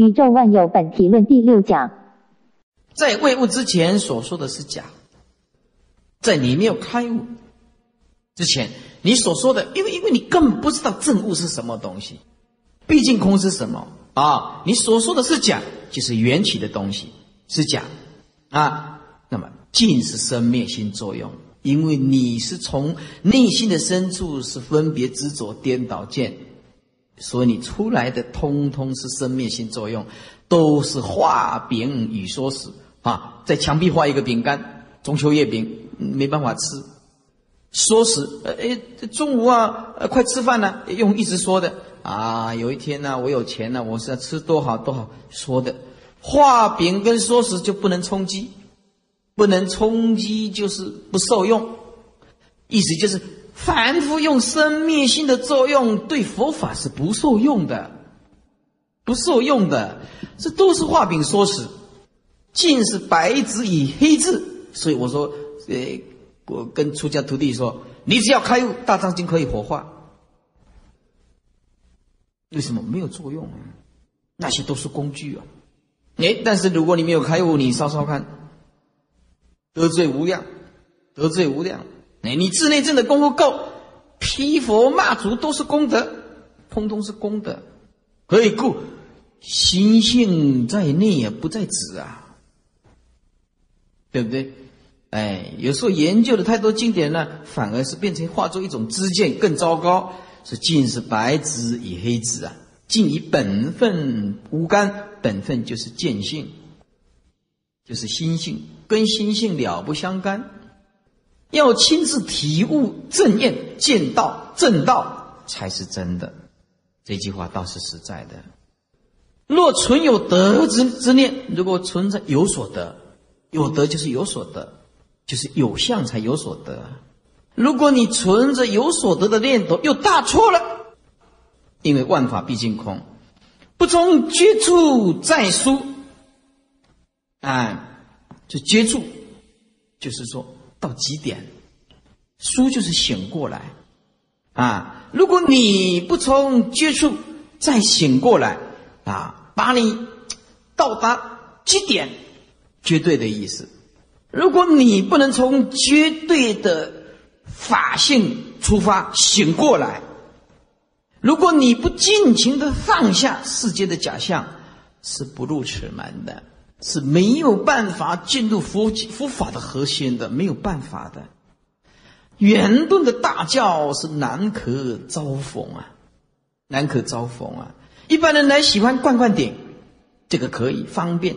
宇宙万有本体论第六讲，在未悟之前所说的是假，在你没有开悟之前，你所说的，因为因为你根本不知道正悟是什么东西，毕竟空是什么啊？你所说的是假，就是缘起的东西是假啊。那么尽是生灭心作用，因为你是从内心的深处是分别执着颠倒见。所以你出来的通通是生命性作用，都是画饼与说食啊，在墙壁画一个饼干，中秋月饼没办法吃，说食呃哎中午啊快吃饭了，用一直说的。啊，有一天呢我有钱了，我是要吃多好多好说的，画饼跟说食就不能充饥，不能充饥就是不受用，意思就是。凡夫用生灭心的作用，对佛法是不受用的，不受用的，这都是画饼说食，尽是白纸与黑字。所以我说，呃，我跟出家徒弟说，你只要开悟，大藏经可以火化。为什么没有作用？那些都是工具啊！哎，但是如果你没有开悟，你稍稍看，得罪无量，得罪无量。哎，你自内证的功夫够，批佛骂祖都是功德，通通是功德。何以故？心性在内也不在子啊，对不对？哎，有时候研究的太多经典呢，反而是变成化作一种知见，更糟糕。是尽是白纸与黑纸啊，尽以本分无干，本分就是见性，就是心性，跟心性了不相干。要亲自体悟正验，见道正道才是真的。这句话倒是实在的。若存有德之之念，如果存在有所得，有得就是有所得，就是有相才有所得。如果你存着有所得的念头，又大错了。因为万法毕竟空，不从接触再疏。哎，就接触，就是说。到极点，书就是醒过来，啊！如果你不从接触再醒过来，啊，把你到达极点，绝对的意思。如果你不能从绝对的法性出发醒过来，如果你不尽情的放下世界的假象，是不入此门的。是没有办法进入佛佛法的核心的，没有办法的。圆顿的大教是难可遭逢啊，难可遭逢啊。一般人来喜欢灌灌顶，这个可以方便，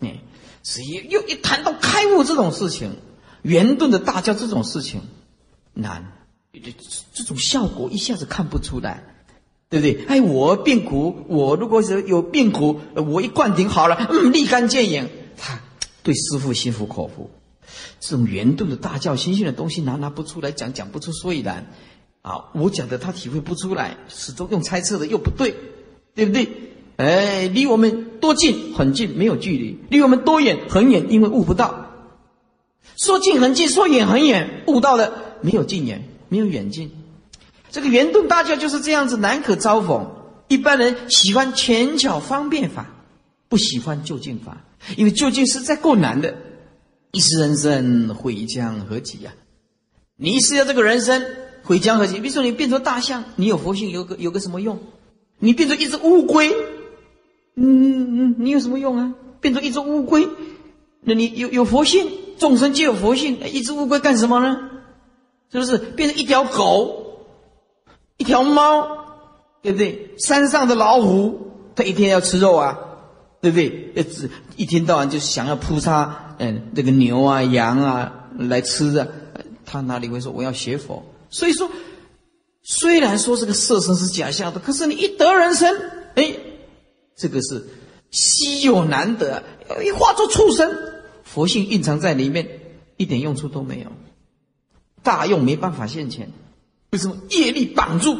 哎，所以又一谈到开悟这种事情，圆顿的大教这种事情难，这这种效果一下子看不出来。对不对？哎，我病苦，我如果是有病苦，我一灌顶好了，嗯，立竿见影。他对师傅心服口服。这种圆顿的大教心性的东西拿拿不出来讲，讲不出所以然。啊，我讲的他体会不出来，始终用猜测的又不对，对不对？哎，离我们多近？很近，没有距离；离我们多远？很远，因为悟不到。说近很近，说远很远，悟到了没有近远，没有远近。这个圆顿大教就是这样子，难可遭逢。一般人喜欢权巧方便法，不喜欢就近法，因为就近实在够难的。一时人生毁将何及呀？你一世要这个人生毁将何及？比如说你变成大象，你有佛性有个有个什么用？你变成一只乌龟，嗯嗯，你有什么用啊？变成一只乌龟，那你有有佛性，众生皆有佛性，一只乌龟干什么呢？是不是变成一条狗？一条猫，对不对？山上的老虎，它一天要吃肉啊，对不对？一直一天到晚就想要扑杀，嗯，那个牛啊、羊啊来吃的，他哪里会说我要学佛？所以说，虽然说这个色身是假象的，可是你一得人生，哎，这个是稀有难得，一化作畜生，佛性蕴藏在里面，一点用处都没有，大用没办法现前。为什么业力绑住？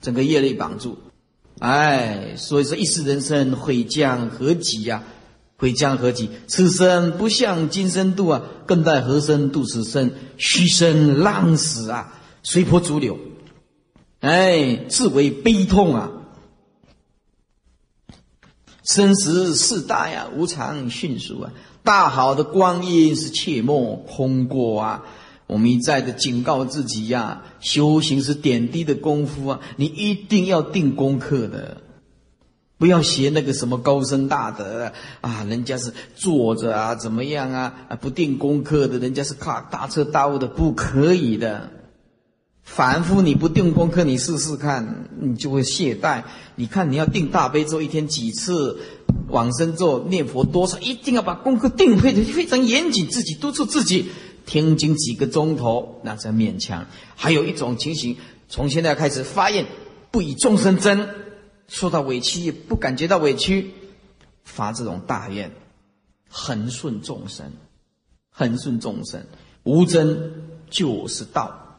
整个业力绑住，哎，所以说一世人生毁将何及呀？毁将何及？此生不向今生度啊，更待何生度此生？虚生浪死啊，随波逐流，哎，自为悲痛啊！生死事大呀，无常迅速啊！大好的光阴是切莫空过啊！我们一再的警告自己呀，修行是点滴的功夫啊，你一定要定功课的，不要学那个什么高僧大德啊，人家是坐着啊，怎么样啊？啊，不定功课的，人家是靠大彻大悟的，不可以的。凡夫你不定功课，你试试看，你就会懈怠。你看你要定大悲咒，一天几次往生咒念佛多少，一定要把功课定配的非常严谨，自己督促自己听经几个钟头，那才勉强。还有一种情形，从现在开始发愿不以众生争，受到委屈也不感觉到委屈，发这种大愿，恒顺众生，恒顺众生，无争就是道。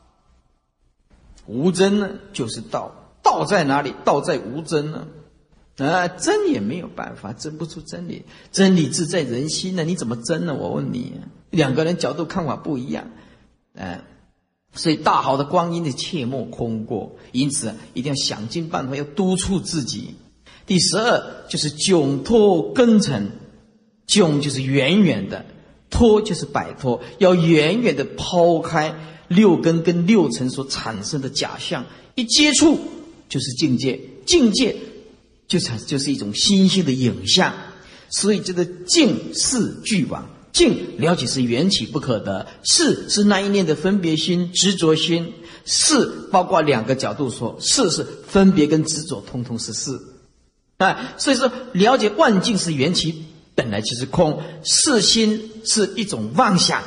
无真呢，就是道。道在哪里？道在无真呢。啊，争也没有办法争不出真理。真理自在人心呢，你怎么争呢？我问你，两个人角度看法不一样，啊，所以大好的光阴的切莫空过。因此，一定要想尽办法要督促自己。第十二就是窘脱根尘，窘就是远远的，脱就是摆脱，要远远的抛开。六根跟六尘所产生的假象，一接触就是境界，境界就产就是一种心性的影像。所以这个境是俱往，境了解是缘起不可得，是是那一念的分别心、执着心，是包括两个角度说，是是分别跟执着，通通是是。啊，所以说了解万境是缘起，本来就是空，是心是一种妄想。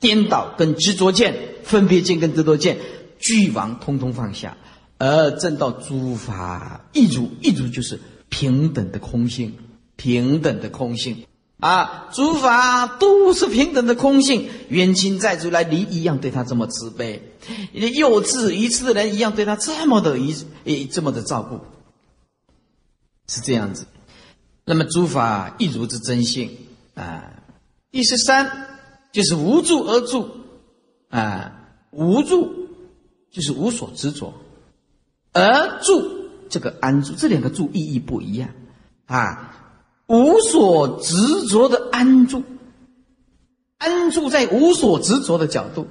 颠倒跟执着见、分别见跟执着见，俱往通通放下，而证到诸法一如，一如就是平等的空性，平等的空性啊！诸法都是平等的空性，冤亲债主来，你一样对他这么慈悲，幼稚愚痴的人一样对他这么的一诶这么的照顾，是这样子。那么诸法一如之真性啊，第十三。就是无助而住，啊，无助就是无所执着，而住这个安住，这两个住意义不一样，啊，无所执着的安住，安住在无所执着的角度，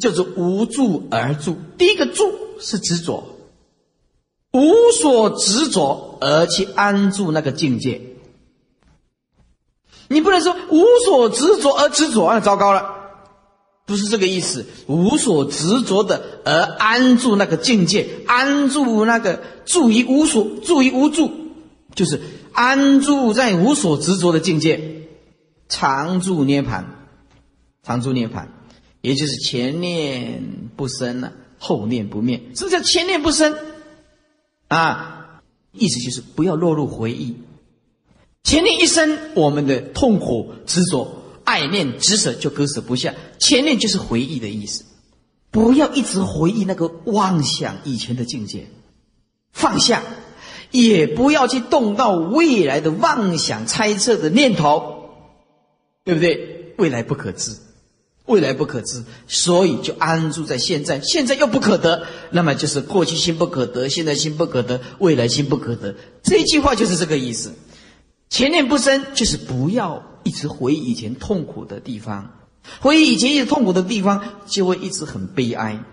就是无住而住。第一个住是执着，无所执着而去安住那个境界。你不能说无所执着而执着，那糟糕了，不是这个意思。无所执着的而安住那个境界，安住那个住于无所，住于无住，就是安住在无所执着的境界，常住涅盘，常住涅盘，也就是前念不生了，后念不灭。是不是叫前念不生？啊，意思就是不要落入回忆。前念一生，我们的痛苦、执着、爱念、执舍就割舍不下。前念就是回忆的意思，不要一直回忆那个妄想以前的境界，放下，也不要去动到未来的妄想、猜测的念头，对不对？未来不可知，未来不可知，所以就安住在现在。现在又不可得，那么就是过去心不可得，现在心不可得，未来心不可得。这一句话就是这个意思。前念不生，就是不要一直回忆以前痛苦的地方，回忆以前一直痛苦的地方，就会一直很悲哀。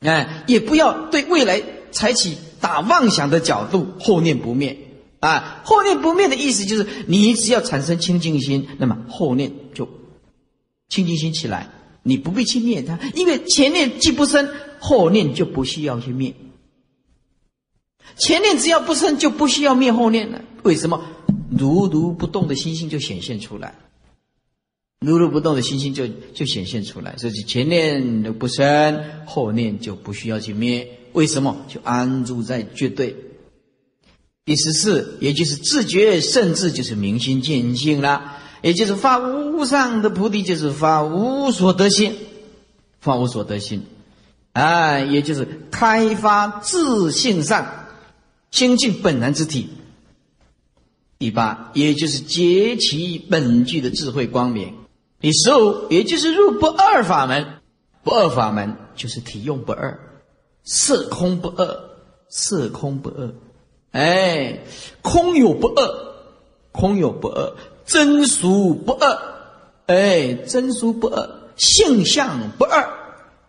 哎，也不要对未来采取打妄想的角度，后念不灭。啊，后念不灭的意思就是，你只要产生清净心，那么后念就清净心起来，你不必去灭它，因为前念既不生，后念就不需要去灭。前念只要不生，就不需要灭后念了。为什么？如如不动的心性就显现出来，如如不动的心性就就显现出来。所以前念不生，后念就不需要去灭。为什么？就安住在绝对。第十四，也就是自觉甚至就是明心见性了，也就是发无上的菩提，就是发无所得心，发无所得心，啊，也就是开发自性上清净本然之体。第八，也就是结其本具的智慧光明；第十五，也就是入不二法门。不二法门就是体用不二，色空不二，色空不二，哎，空有不二，空有不二，真俗不二，哎，真俗不二，性相不二，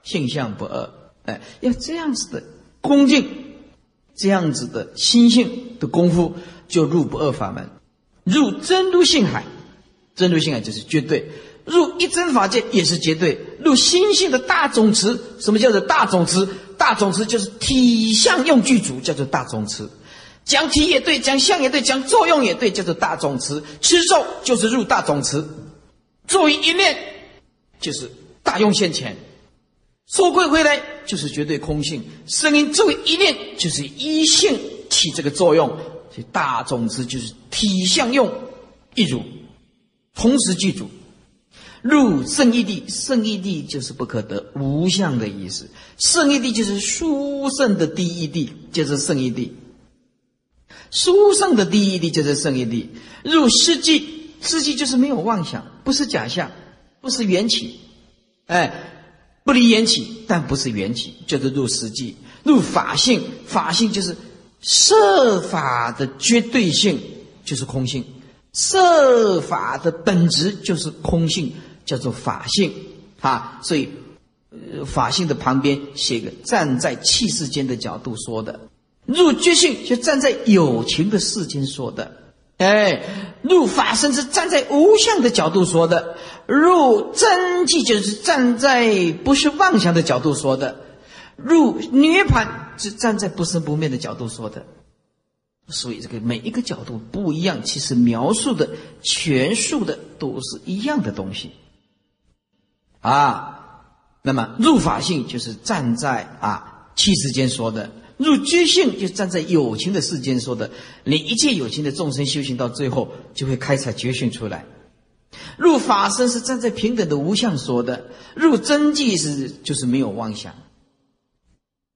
性相不二，哎，要这样子的恭敬，这样子的心性的功夫，就入不二法门，入真如性海，真如性海就是绝对。入一真法界也是绝对，入心性的大总持，什么叫做大总持？大总持就是体相用具足，叫做大总持。讲体也对，讲相也对，讲作用也对，叫做大总持。吃肉就是入大总持，作为一念就是大用现前，收归回来就是绝对空性。声音作为一念就是一性起这个作用，所以大种子就是体相用一如，同时具足。入圣义地，圣义地就是不可得无相的意思。圣义地就是殊胜的第一地，就是圣义地。殊胜的第一地就是圣义地。入世际，世际就是没有妄想，不是假象，不是缘起。哎，不离缘起，但不是缘起，就是入实际。入法性，法性就是设法的绝对性，就是空性。设法的本质就是空性。叫做法性啊，所以呃法性的旁边写个站在气世间的角度说的，入觉性就站在有情的世间说的，哎，入法身是站在无相的角度说的，入真迹就是站在不是妄想的角度说的，入涅盘是站在不生不灭的角度说的，所以这个每一个角度不一样，其实描述的全述的都是一样的东西。啊，那么入法性就是站在啊气世间说的；入居性就站在有情的世间说的。你一切有情的众生修行到最后，就会开采觉性出来。入法身是站在平等的无相说的；入真迹是就是没有妄想。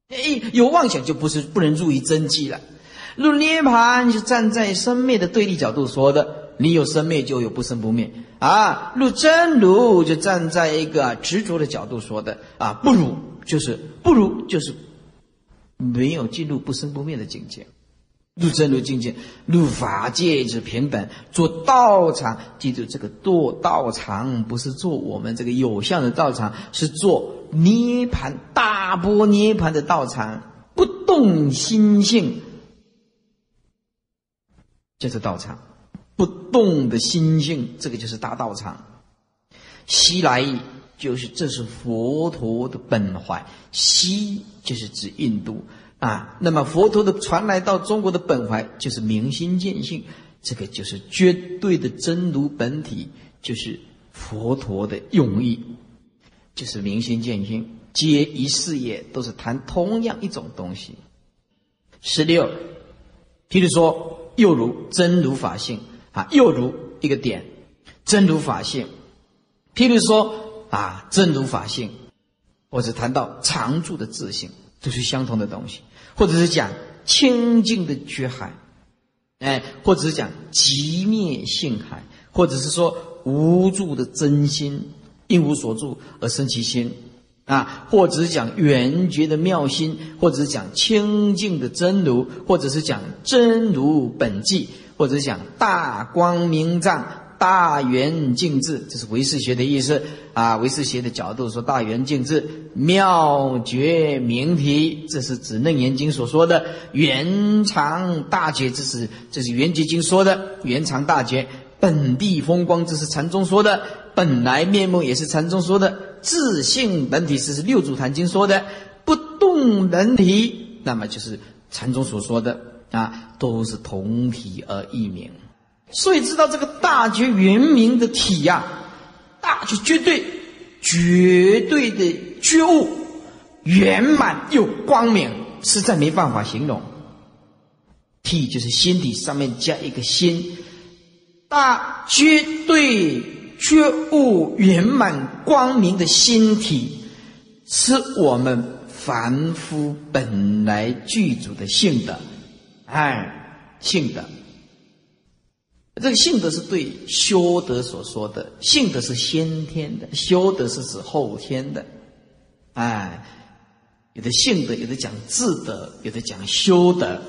哎，有妄想就不是不能入于真迹了。入涅盘就站在生灭的对立角度说的。你有生灭，就有不生不灭啊！入真如就站在一个执着的角度说的啊，不如就是不如就是没有进入不生不灭的境界。入真如境界，入法界之平等，做道场。记住，这个做道场不是做我们这个有相的道场，是做涅盘大波涅盘的道场，不动心性，就是道场。不动的心性，这个就是大道场。西来意就是这是佛陀的本怀，西就是指印度啊。那么佛陀的传来到中国的本怀，就是明心见性，这个就是绝对的真如本体，就是佛陀的用意，就是明心见性，皆一事业，都是谈同样一种东西。十六，譬如说，又如真如法性。啊，又如一个点，真如法性。譬如说啊，真如法性，或者谈到常住的自性，都是相同的东西；或者是讲清净的觉海，哎，或者是讲极灭性海，或者是说无住的真心，因无所住而生其心，啊，或者是讲圆觉的妙心，或者是讲清净的真如，或者是讲真如本寂。或者讲大光明藏、大圆净智，这是唯识学的意思啊。唯识学的角度说，大圆净智妙觉明体，这是指楞严经所说的圆常大觉，这是这是圆觉经说的圆常大觉。本地风光，这是禅宗说的本来面目，也是禅宗说的自性本体，这是六祖坛经说的不动人体，那么就是禅宗所说的。啊，都是同体而异名，所以知道这个大觉圆明的体呀，大就绝对、绝对的觉悟，圆满又光明，实在没办法形容。体就是心体上面加一个心，大绝对觉悟圆满光明的心体，是我们凡夫本来具足的性德。哎，性德，这个性德是对修德所说的。性德是先天的，修德是指后天的。哎，有的性德，有的讲智德，有的讲修德。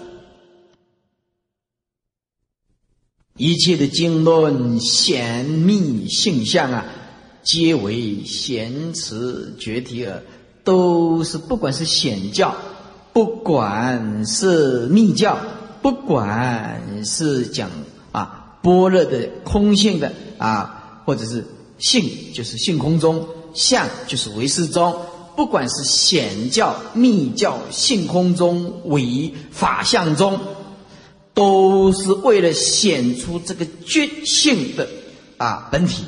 一切的经论显密性相啊，皆为贤辞绝题耳，都是不管是显教，不管是密教，不管是讲般若的空性的啊，或者是性就是性空中，相就是唯识中，不管是显教、密教、性空中、唯法相中。都是为了显出这个觉性的啊本体，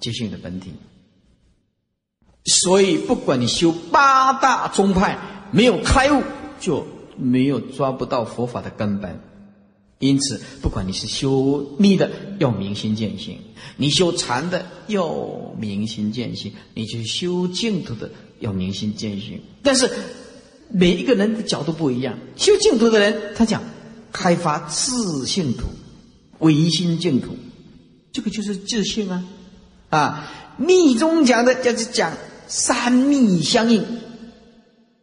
觉性的本体。所以，不管你修八大宗派，没有开悟，就没有抓不到佛法的根本。因此，不管你是修密的，要明心见性；你修禅的，要明心见性；你去修净土的，要明心见性。但是。每一个人的角度不一样，修净土的人，他讲开发自性土，唯心净土，这个就是自性啊！啊，密宗讲的就是讲三密相应，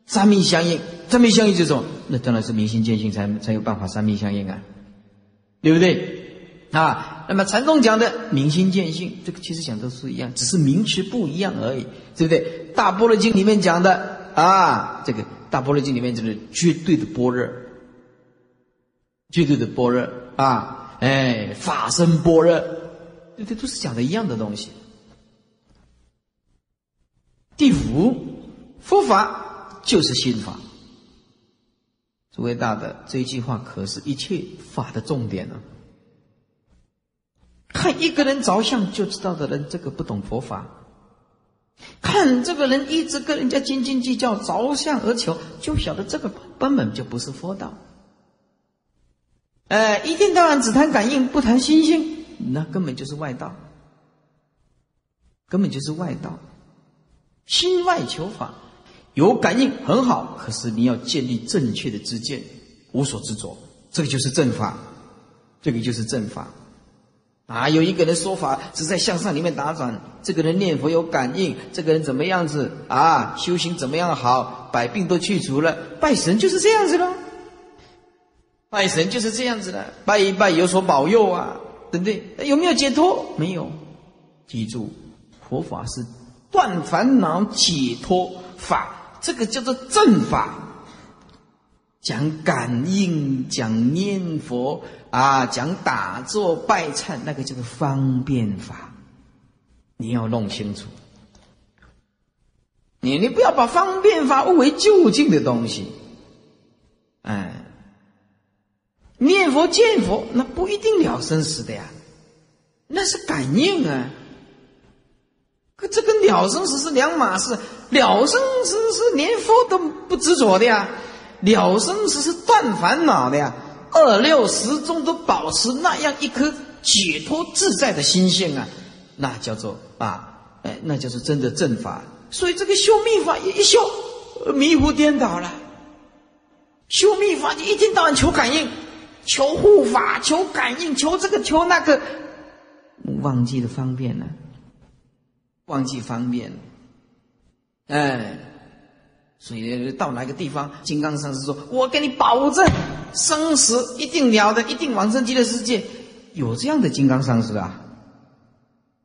三密相应，三密相应就是什么，那当然是明心见性才才有办法三密相应啊，对不对？啊，那么禅宗讲的明心见性，这个其实讲都是一样，只是名词不一样而已，对不对？大般若经里面讲的啊，这个。大般若经里面就是绝对的般若，绝对的般若啊，哎，法身般若，这这都是讲的一样的东西。第五，佛法就是心法。诸位大的这一句话可是一切法的重点呢。看一个人着相就知道的人，这个不懂佛法。看这个人一直跟人家斤斤计较，着相而求，就晓得这个根本就不是佛道。呃，一天到晚只谈感应，不谈心性，那根本就是外道，根本就是外道。心外求法，有感应很好，可是你要建立正确的知见，无所执着，这个就是正法，这个就是正法。啊，有一个人说法只在向上里面打转，这个人念佛有感应，这个人怎么样子啊？修行怎么样好？百病都去除了，拜神就是这样子了。拜神就是这样子的，拜一拜有所保佑啊，对不对？有没有解脱？没有。记住，佛法是断烦恼解脱法，这个叫做正法。讲感应，讲念佛。啊，讲打坐拜忏，那个叫做方便法，你要弄清楚。你你不要把方便法误为就近的东西。哎，念佛见佛，那不一定了生死的呀，那是感应啊。可这跟了生死是两码事，了生死是连佛都不执着的呀，了生死是断烦恼的呀。二六十中都保持那样一颗解脱自在的心性啊，那叫做啊，哎，那叫做真的正法。所以这个修密法一修，迷糊颠倒了。修密法就一天到晚求感应，求护法，求感应，求这个求那个，忘记了方便了，忘记方便了，哎。所以到哪个地方，金刚上师说：“我给你保证，生死一定了的，一定往生极乐世界。”有这样的金刚上师啊？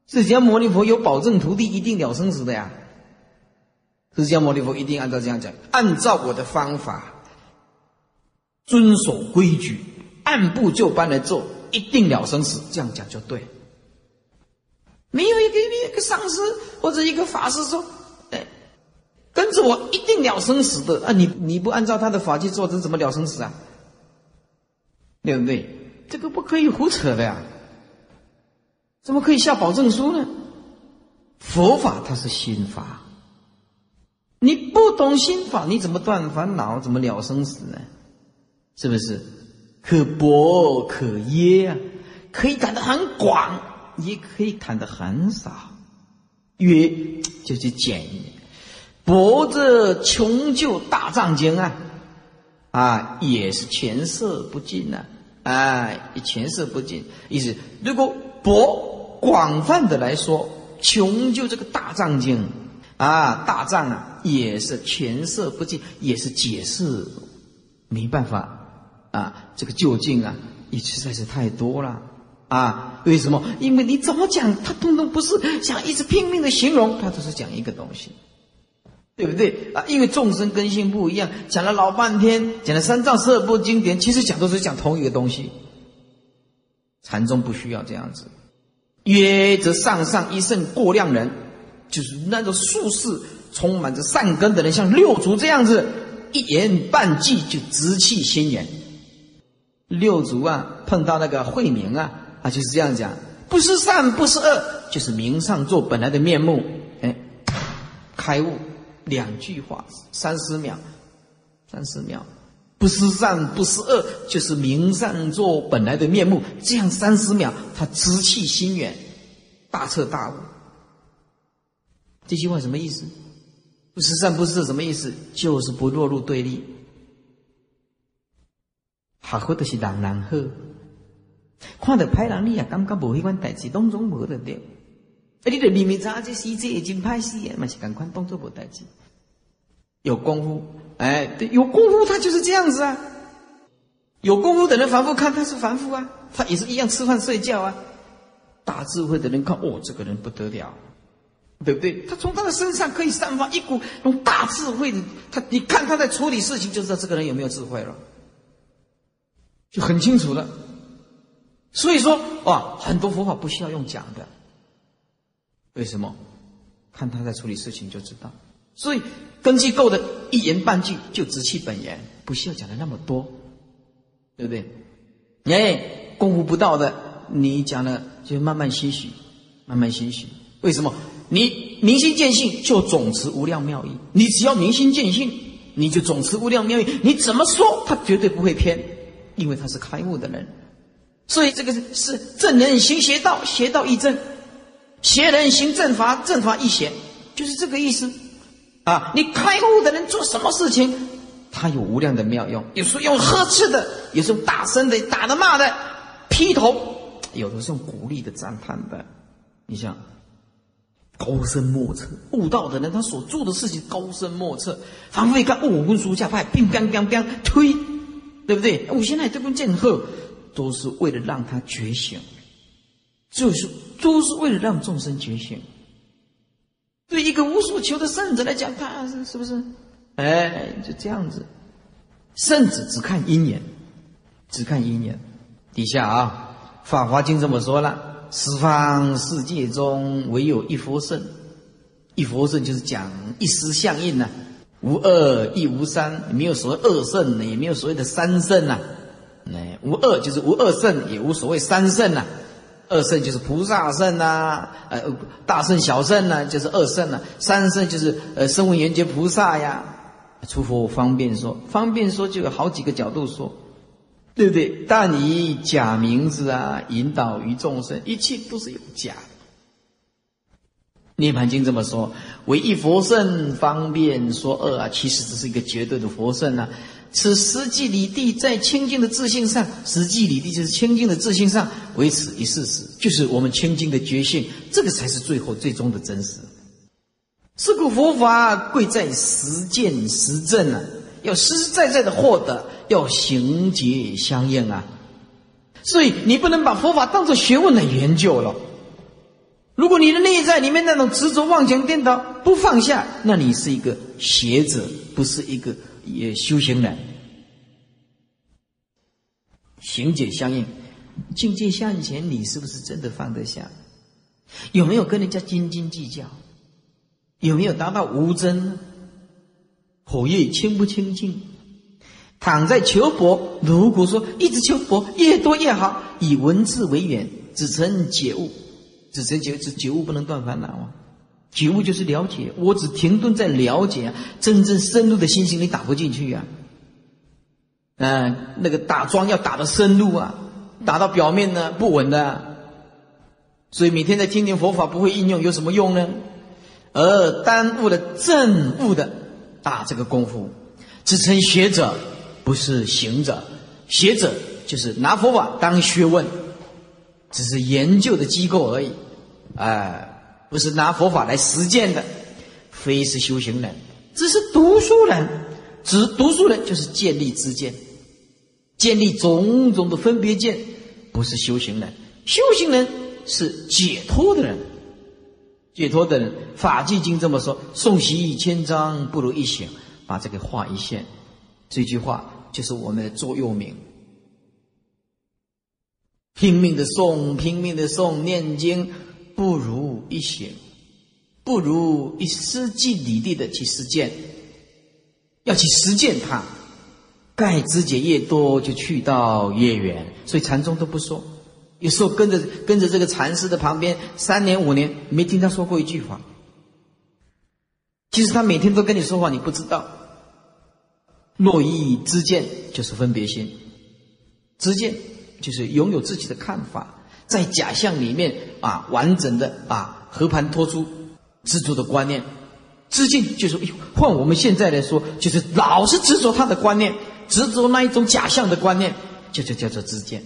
释迦牟尼佛有保证徒弟一定了生死的呀？释迦牟尼佛一定按照这样讲，按照我的方法，遵守规矩，按部就班来做，一定了生死。这样讲就对。没有一个一个上师或者一个法师说。跟着我一定了生死的啊！你你不按照他的法去做，这怎么了生死啊？对不对？这个不可以胡扯的呀！怎么可以下保证书呢？佛法它是心法，你不懂心法，你怎么断烦恼？怎么了生死呢？是不是？可博可耶啊！可以谈得很广，也可以谈得很少。约就是简。博这穷究大藏经啊，啊，也是前色不尽呐，哎，前色不尽。意思，如果博广泛的来说，穷究这个大藏经啊，大藏啊，也是前色不尽，也是解释没办法啊，这个究竟啊，也实在是太多了啊！为什么？因为你怎么讲，他通通不是想一直拼命的形容，他都是讲一个东西，对不对啊？因为众生根性不一样，讲了老半天，讲了三藏十二部经典，其实讲都是讲同一个东西。禅宗不需要这样子，曰则上上一圣过量人，就是那种术士充满着善根的人，像六祖这样子，一言半句就直气心源。六祖啊，碰到那个慧明啊，啊就是这样讲：不是善，不是恶，就是明上座本来的面目。哎，开悟，两句话，三十秒，三十秒。不是善，不是恶，就是明善作本来的面目。这样三十秒，他知气心远，大彻大悟。这句话什么意思？不是善，不是恶，什么意思？就是不落入对立。好好的是人人好，看到歹人，你也感觉无迄款代志，当中无得掉。啊，你得明明知这死这已经歹死啊，嘛是赶快当做无代志。有功夫。哎，对，有功夫他就是这样子啊。有功夫的人凡夫看他是凡夫啊，他也是一样吃饭睡觉啊。大智慧的人看，哦，这个人不得了，对不对？他从他的身上可以散发一股那种大智慧的，他你看他在处理事情，就知道这个人有没有智慧了，就很清楚了。所以说，哇，很多佛法不需要用讲的，为什么？看他在处理事情就知道。所以根基够的，一言半句就直气本源，不需要讲的那么多，对不对？哎，功夫不到的，你讲了就慢慢欣喜，慢慢欣喜。为什么？你明心见性就总持无量妙义，你只要明心见性，你就总持无量妙义。你怎么说，他绝对不会偏，因为他是开悟的人。所以这个是是正人行邪道，邪道亦正；邪人行正法，正法亦邪，就是这个意思。啊，你开悟的人做什么事情，他有无量的妙用。有时候用呵斥的，有时候大声的打的骂的，劈头，有的是用鼓励的赞叹的。你像高深莫测悟道的人，他所做的事情高深莫测。仿佛一看，我跟书下派，乒乒乒乒推，对不对？我现在这根剑鹤，都是为了让他觉醒，就是都是为了让众生觉醒。对一个无所求的圣者来讲，他是是不是？哎，就这样子。圣子只看因缘，只看因缘。底下啊，《法华经》这么说了：十方世界中唯有一佛圣，一佛圣就是讲一思相应呐，无二亦无三，没有所谓二圣，也没有所谓的三圣呐。哎，无二就是无二圣，也无所谓三圣呐。二圣就是菩萨圣呐，呃，大圣小圣呢，就是二圣呐。三圣就是呃，声闻缘觉菩萨呀。出佛方便说，方便说就有好几个角度说，对不对？但以假名字啊，引导于众生，一切都是有假。涅盘经这么说，唯一佛圣方便说二啊，其实这是一个绝对的佛圣啊。此实际理地在清净的自信上，实际理地就是清净的自信上，为此一事实，就是我们清净的觉性，这个才是最后最终的真实。是故佛法贵在实践实证啊，要实实在在的获得，要行结相应啊。所以你不能把佛法当做学问来研究了。如果你的内在里面那种执着、妄想、颠倒不放下，那你是一个学者，不是一个。也修行人，行解相应，境界向前，你是不是真的放得下？有没有跟人家斤斤计较？有没有达到无争？火焰清不清净？躺在求佛，如果说一直求佛，越多越好，以文字为缘，只成解悟，只成解只解悟不能断烦恼啊。觉悟就是了解，我只停顿在了解，真正深入的心性你打不进去呀。嗯，那个打桩要打的深入啊，打到表面呢不稳的，所以每天在听听佛法不会应用有什么用呢？而耽误了正悟的打这个功夫，只称学者，不是行者。学者就是拿佛法当学问，只是研究的机构而已，哎。不是拿佛法来实践的，非是修行人，只是读书人。只读书人就是建立知见，建立种种的分别见，不是修行人。修行人是解脱的人，解脱的人。法纪经这么说：“诵习千章，不如一醒。”把这个画一线，这句话就是我们的座右铭。拼命的诵，拼命的诵，念经不如一醒，不如一实际理地的去实践，要去实践它。盖枝节越多，就去到越远。所以禅宗都不说。有时候跟着跟着这个禅师的旁边，三年五年没听他说过一句话。其实他每天都跟你说话，你不知道。若意知见就是分别心，知见就是拥有自己的看法，在假象里面啊，完整的啊，和盘托出执着的观念。知见就是换我们现在来说，就是老是执着他的观念。执着那一种假象的观念，就就叫做知见。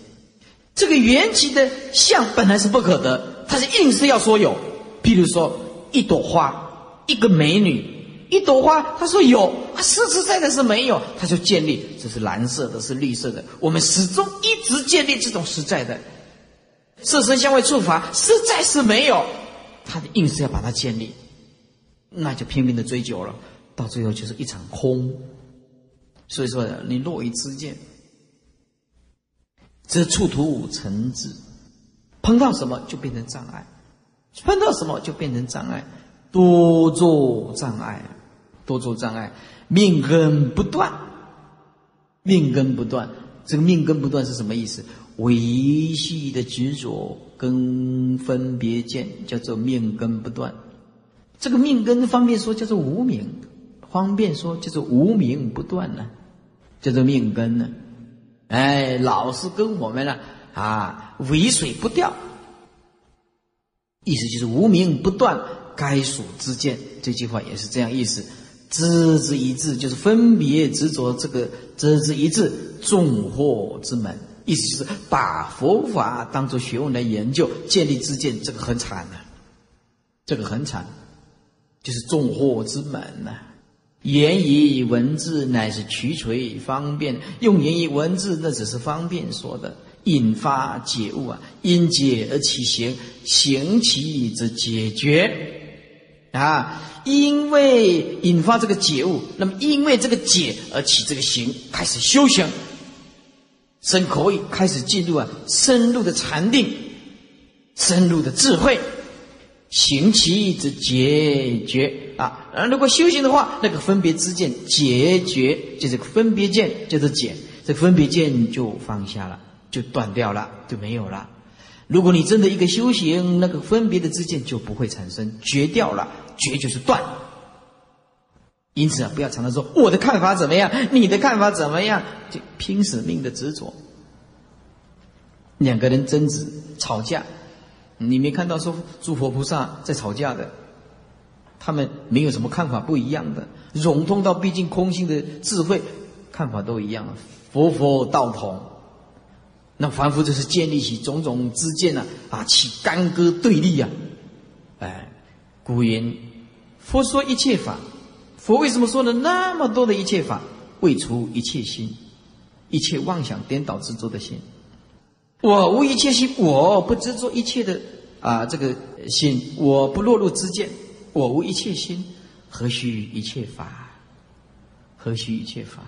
这个缘起的相本来是不可得，他是硬是要说有。譬如说，一朵花，一个美女，一朵花，他说有，实实在在是没有，他就建立这是蓝色的，是绿色的。我们始终一直建立这种实在的色身相位触法，实在是没有，他硬是要把它建立，那就拼命的追求了，到最后就是一场空。所以说，你若一知见，则触土成智，碰到什么就变成障碍，碰到什么就变成障碍，多做障碍，多做障碍，命根不断，命根不断，这个命根不断是什么意思？维系的执着跟分别见叫做命根不断，这个命根方便说叫做无名。方便说，就是无名不断呢，叫做命根呢。哎，老是跟我们呢啊，尾水不掉，意思就是无名不断，该属之见。这句话也是这样意思。知之一致，就是分别执着这个知之一致，众祸之门。意思就是把佛法当做学问来研究，建立自见，这个很惨的，这个很惨，就是众祸之门呢。言以文字乃是取锤方便，用言以文字那只是方便说的，引发解悟啊，因解而起行，行起则解决。啊，因为引发这个解悟，那么因为这个解而起这个行，开始修行，生可以开始进入啊深入的禅定，深入的智慧。行其之解决啊，如果修行的话，那个分别之见解决，就是分别见，就是解，这分别见就放下了，就断掉了，就没有了。如果你真的一个修行，那个分别的之见就不会产生，绝掉了，绝就是断。因此啊，不要常常说我的看法怎么样，你的看法怎么样，就拼死命的执着。两个人争执吵架。你没看到说诸佛菩萨在吵架的，他们没有什么看法不一样的，融通到毕竟空性的智慧，看法都一样，佛佛道同。那凡夫就是建立起种种之见啊，啊，起干戈对立啊，哎，古言佛说一切法，佛为什么说了那么多的一切法？为除一切心，一切妄想颠倒执着的心。我无一切心，我不执着一切的啊，这个心，我不落入之见，我无一切心，何须一切法？何须一切法？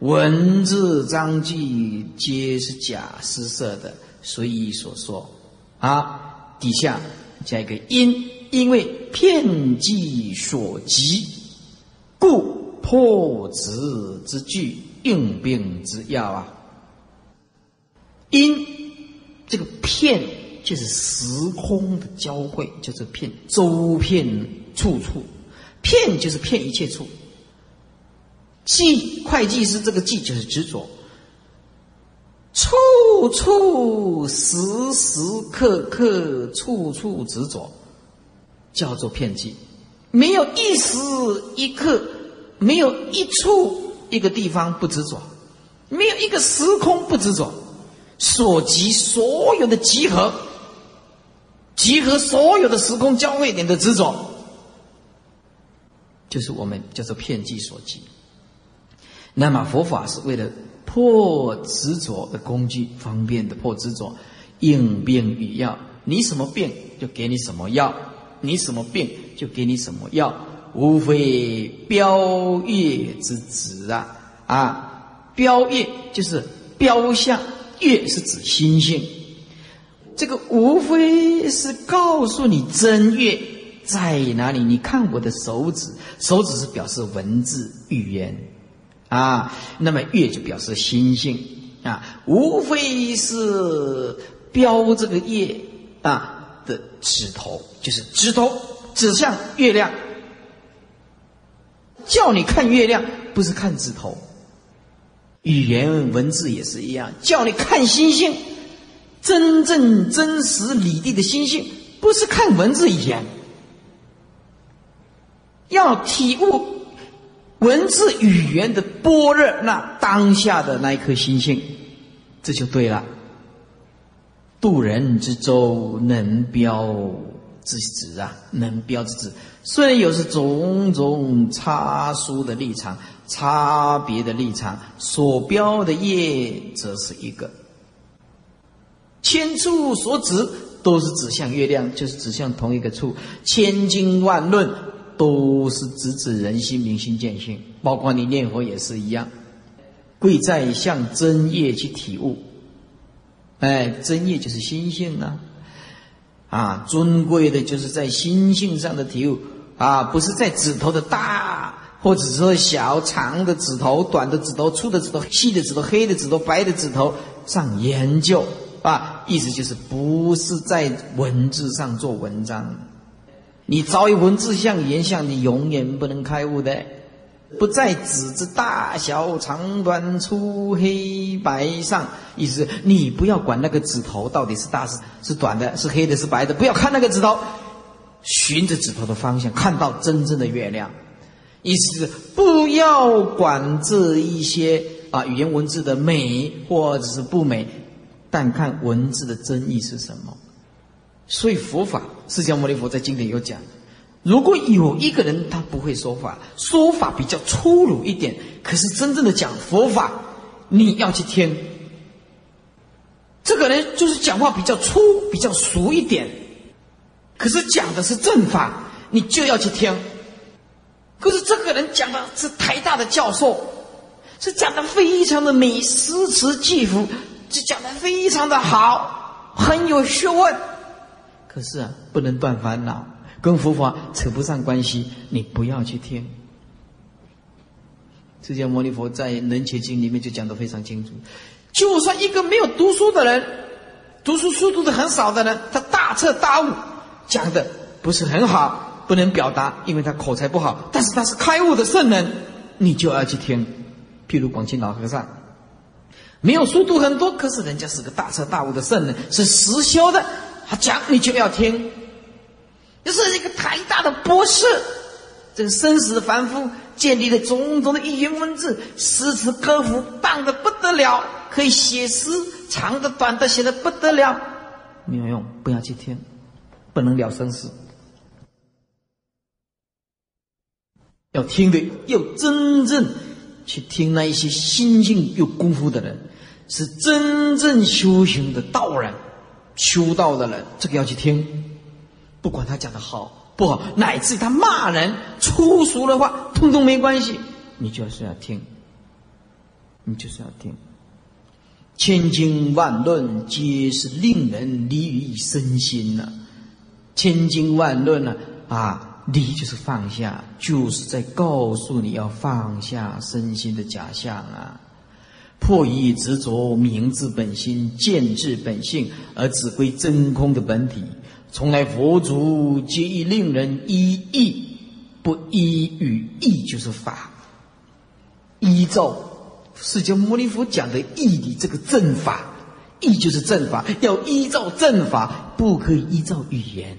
文字章句皆是假施设的，随意所说啊。底下加一个因，因为片计所及，故破执之句，应病之药啊。因这个片就是时空的交汇，就是片周遍处处，片就是片一切处。计会计师这个计就是执着，处处时时刻刻处处执着，叫做片剂。没有一时一刻，没有一处一个地方不执着，没有一个时空不执着。所及所有的集合，集合所有的时空交汇点的执着，就是我们叫做片剂所及。那么佛法是为了破执着的工具，方便的破执着，应病与药。你什么病就给你什么药，你什么病就给你什么药，无非标月之子啊啊！标月就是标相，月是指心性。这个无非是告诉你真月在哪里。你看我的手指，手指是表示文字语言啊，那么月就表示心性啊，无非是标这个月。啊的指头就是指头指向月亮，叫你看月亮，不是看指头。语言文字也是一样，叫你看星星，真正真实理地的星星，不是看文字语言。要体悟文字语言的般若，那当下的那一颗星星，这就对了。渡人之舟，能标之子啊，能标之子。虽然有是种种差殊的立场，差别的立场，所标的业则是一个。千处所指都是指向月亮，就是指向同一个处。千经万论都是直指人心明心见性，包括你念佛也是一样。贵在向真业去体悟。哎，真业就是心性啊，啊，尊贵的就是在心性上的体悟。啊，不是在指头的大或者说小、长的指头、短的指头、粗的指头、细的指头、黑的指头、白的指头上研究。啊，意思就是不是在文字上做文章，你早有文字像言像，你永远不能开悟的。不在纸之大小、长短、粗黑白上，意思你不要管那个指头到底是大是是短的，是黑的，是白的，不要看那个指头，循着指头的方向看到真正的月亮。意思是不要管这一些啊语言文字的美或者是不美，但看文字的真意是什么。所以佛法，释迦牟尼佛在经典有讲。如果有一个人他不会说法，说法比较粗鲁一点，可是真正的讲佛法，你要去听。这个人就是讲话比较粗、比较俗一点，可是讲的是正法，你就要去听。可是这个人讲的是台大的教授，是讲的非常的美，诗词句赋，是讲的非常的好，很有学问。可是啊，不能断烦恼。跟佛法扯不上关系，你不要去听。释迦牟尼佛在《能切经》里面就讲得非常清楚，就算一个没有读书的人，读书书读的很少的人，他大彻大悟，讲的不是很好，不能表达，因为他口才不好，但是他是开悟的圣人，你就要去听。譬如广清老和尚，没有书读很多，可是人家是个大彻大悟的圣人，是实修的，他讲你就要听。就是一个台大的博士，这个生死凡夫建立了种种的语言文字，诗词歌赋棒的不得了，可以写诗，长的短的写的不得了，没有用，不要去听，不能了生死。要听的，要真正去听那一些心境有功夫的人，是真正修行的道人，修道的人，这个要去听。不管他讲的好不好，乃至他骂人粗俗的话，通通没关系，你就是要听，你就是要听。千经万论皆是令人离于身心呐，千经万论呢啊，离就是放下，就是在告诉你要放下身心的假象啊，破以执着，明自本心，见自本性，而只归真空的本体。从来佛祖皆以令人依义，不依于义就是法。依照释迦牟尼佛讲的义理，这个正法，义就是正法，要依照正法，不可以依照语言，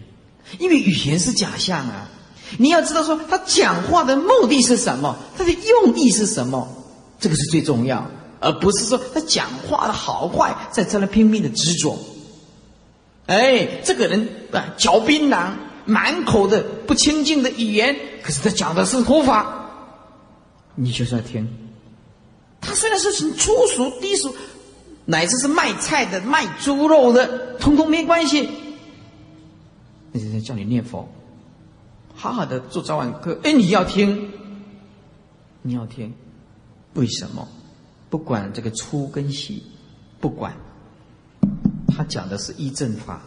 因为语言是假象啊。你要知道说他讲话的目的是什么，他的用意是什么，这个是最重要，而不是说他讲话的好坏，在这里拼命的执着。哎，这个人啊，嚼槟榔，满口的不清净的语言，可是他讲的是佛法，你就是要听，他虽然是很粗俗低俗，乃至是卖菜的、卖猪肉的，通通没关系。那是在叫你念佛，好好的做早晚课。哎，你要听，你要听，为什么？不管这个粗跟细，不管，他讲的是一正法，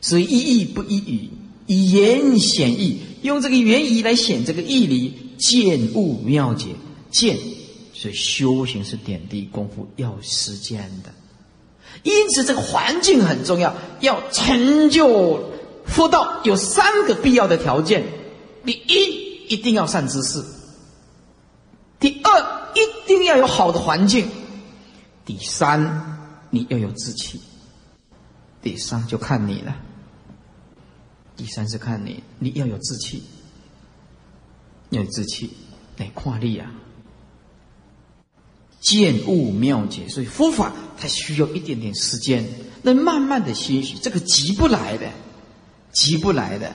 所以一义不一语，以言显义，用这个言语来显这个义理，见悟妙解，见，所以修行是点滴功夫，要时间的。因此，这个环境很重要，要成就佛道，有三个必要的条件：第一，一定要善知识；第二。一定要有好的环境。第三，你要有志气。第三就看你了。第三是看你，你要有志气，要有志气，来跨力啊，见悟妙解。所以佛法它需要一点点时间，那慢慢的欣喜，这个急不来的，急不来的。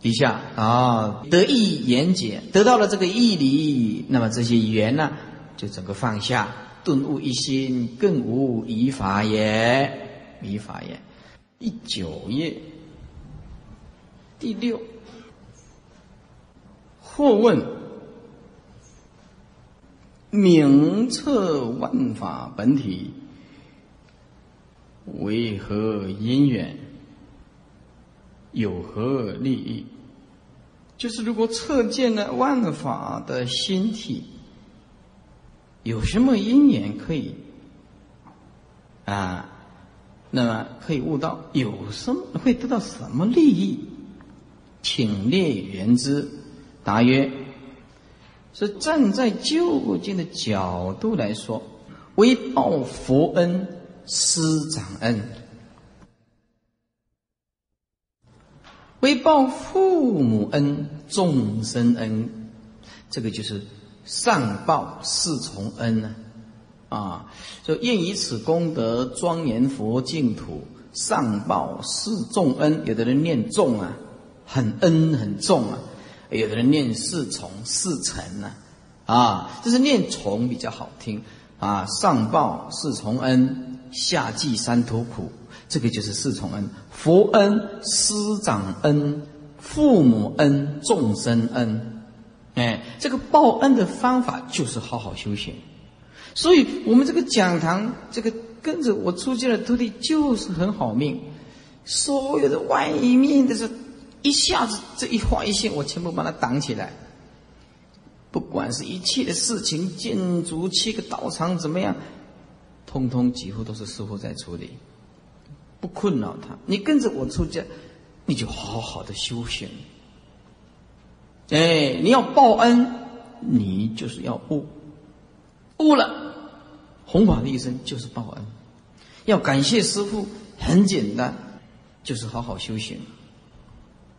底下啊，得意言解，得到了这个义理，那么这些缘呢，就整个放下，顿悟一心，更无疑法也，疑法也。第九页，第六，或问：明彻万法本体，为何因缘？有何利益？就是如果测见了万法的心体，有什么因缘可以啊？那么可以悟到有什么会得到什么利益？请列言之。答曰：是站在究竟的角度来说，为报佛恩、师长恩。为报父母恩、众生恩，这个就是上报四重恩呢。啊，就愿以此功德庄严佛净土，上报四重恩。有的人念重啊，很恩很重啊；有的人念四重四层呢。啊，就是念重比较好听啊。上报四重恩，下济三途苦。这个就是四重恩：佛恩、师长恩、父母恩、众生恩。哎，这个报恩的方法就是好好修行。所以，我们这个讲堂，这个跟着我出家的徒弟就是很好命。所有的外面的这一下子这一划一线，我全部把它挡起来。不管是一切的事情，建筑、七个道场怎么样，通通几乎都是师傅在处理。不困扰他，你跟着我出家，你就好好的修行。哎，你要报恩，你就是要悟，悟了，弘法的一生就是报恩。要感谢师傅，很简单，就是好好修行。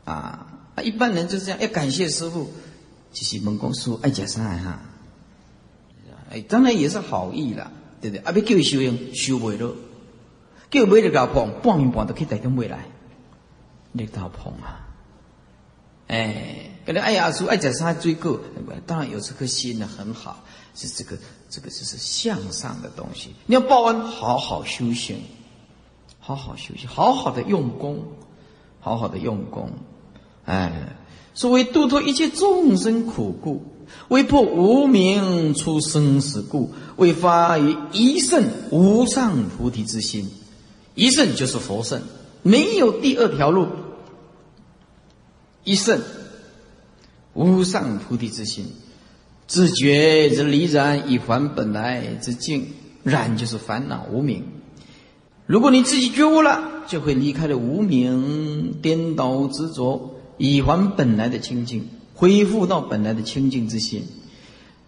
啊，一般人就是这样，要感谢师傅，就是门公师傅爱讲啥哈。哎，当然也是好意啦，对不对？啊，别叫伊修行，修不了。叫买日头碰，半年半都可以带动未来。日头碰啊，哎，可能哎呀，说爱食啥追够，当然有这颗心呢，很好，是这个这个就是向上的东西。你要报恩，好好修行，好好修行，好好的用功，好好的用功。哎，所谓度脱一切众生苦故，为破无明出生死故，为发于一圣无上菩提之心。一圣就是佛圣，没有第二条路。一圣无上菩提之心，自觉则离然以还本来之境，然就是烦恼无明。如果你自己觉悟了，就会离开了无明颠倒执着，以还本来的清净，恢复到本来的清净之心。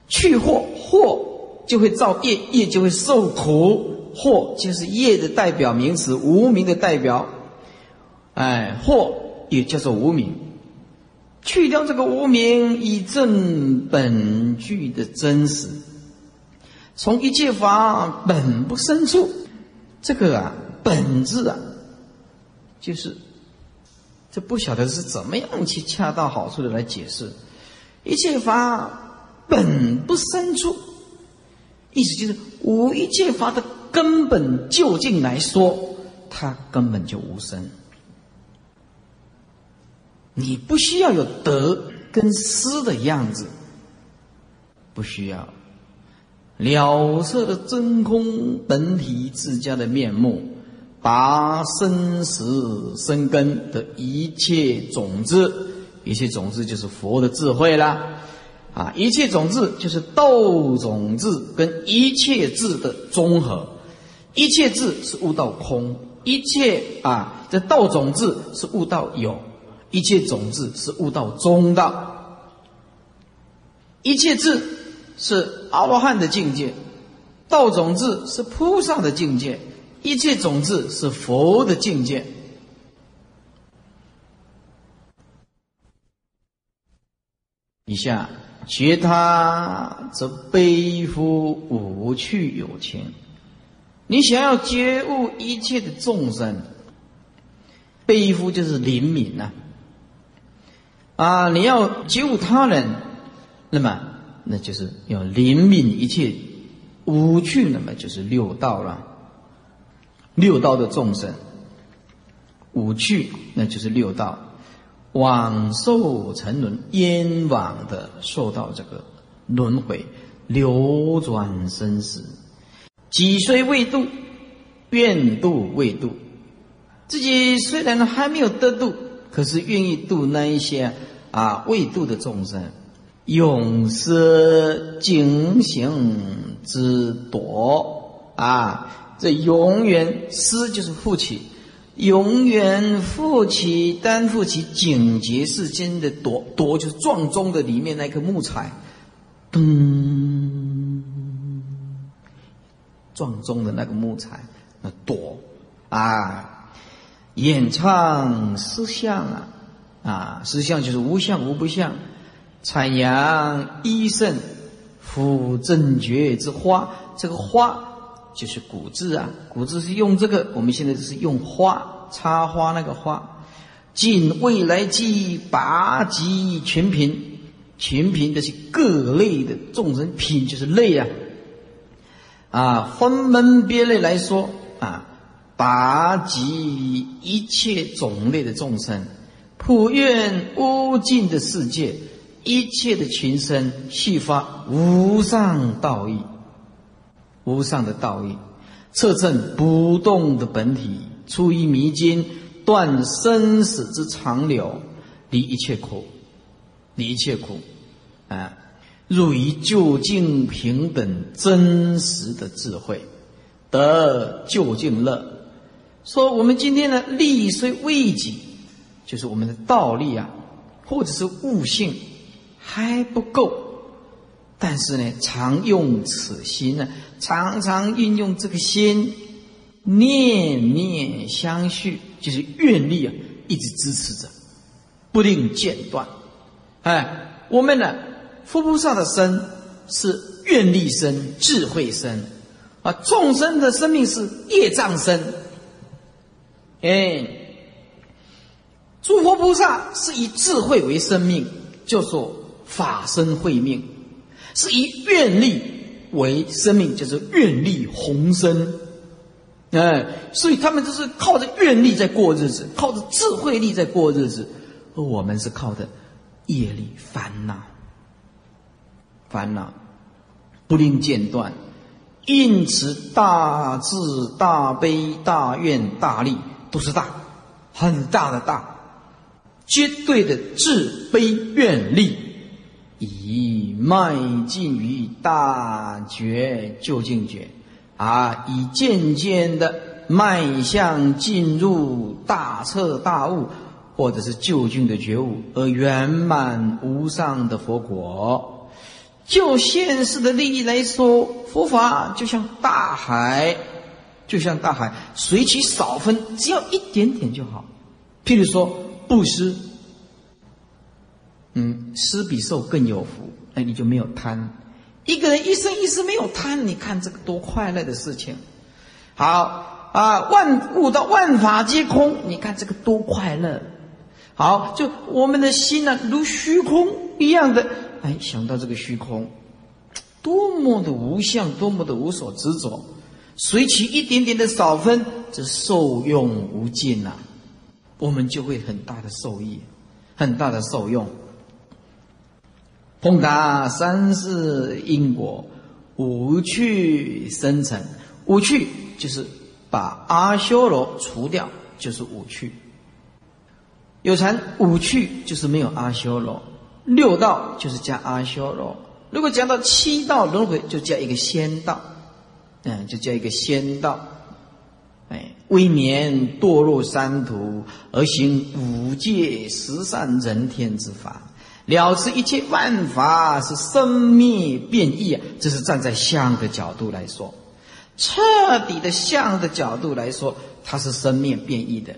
去祸祸就会造业，业就会受苦。惑就是业的代表名词，无名的代表，哎，惑也叫做无名。去掉这个无名，以证本具的真实。从一切法本不生处，这个啊，本质啊，就是这不晓得是怎么样去恰到好处的来解释。一切法本不生处，意思就是无一切法的根本究竟来说，它根本就无生。你不需要有得跟失的样子，不需要。了色的真空本体自家的面目，拔生死生根的一切种子，一切种子就是佛的智慧啦，啊，一切种子就是道种子跟一切智的综合，一切智是悟到空，一切啊，这道种子是悟到有。一切种子是悟道中道，一切智是阿罗汉的境界，道种子是菩萨的境界，一切种子是佛的境界。以下学他则悲夫无趣有情，你想要觉悟一切的众生，悲夫就是灵敏呐。啊，啊你要救他人，那么那就是要怜悯一切无趣，那么就是六道了。六道的众生，五趣那就是六道，往受沉沦，冤枉的受到这个轮回流转生死，己虽未度，愿度未度，自己虽然还没有得度，可是愿意度那一些。啊，未度的众生，永失警醒之夺啊！这永远失就是负起，永远负起担负起警觉世间的夺夺，就是撞钟的里面那颗木材，噔，撞钟的那个木材，那夺啊，演唱思相啊。啊，实相就是无相无不相，产阳一圣辅正觉之花。这个花就是古字啊，古字是用这个，我们现在就是用花插花那个花。尽未来际拔极全品，全品的是各类的众生品，就是类啊。啊，分门别类来说啊，拔极一切种类的众生。普愿无尽的世界，一切的群生细发无上道义，无上的道义，测证不动的本体，出于迷津，断生死之长流，离一切苦，离一切苦，啊，入于究竟平等真实的智慧，得究竟乐。说我们今天呢，力虽未己。就是我们的道力啊，或者是悟性还不够，但是呢，常用此心呢，常常运用这个心，念念相续，就是愿力啊，一直支持着，不令间断。哎，我们呢，佛菩萨的身是愿力身、智慧身，啊，众生的生命是业障身，哎。诸佛菩萨是以智慧为生命，就说法身慧命；是以愿力为生命，就是愿力宏生。哎，所以他们就是靠着愿力在过日子，靠着智慧力在过日子，而我们是靠着业力烦恼，烦恼不令间断。因此，大智、大悲、大愿、大力都是大，很大的大。绝对的自卑愿力，以迈进于大觉究竟觉，啊，以渐渐的迈向进入大彻大悟，或者是究竟的觉悟，而圆满无上的佛果。就现实的利益来说，佛法就像大海，就像大海，随其少分，只要一点点就好。譬如说。布施，嗯，施比受更有福，那你就没有贪。一个人一生一世没有贪，你看这个多快乐的事情。好啊，万物到万法皆空，你看这个多快乐。好，就我们的心呢，如虚空一样的，哎，想到这个虚空，多么的无相，多么的无所执着，随其一点点的少分，这受用无尽呐，我们就会很大的受益，很大的受用。通达三世因果，无趣生成。五趣就是把阿修罗除掉，就是五趣。有禅五趣就是没有阿修罗，六道就是加阿修罗。如果讲到七道轮回，就加一个仙道，嗯，就加一个仙道。哎，未免堕落三途，而行五界十善人天之法，了知一切万法是生灭变异！这是站在相的角度来说。彻底的相的角度来说，它是生灭变异的，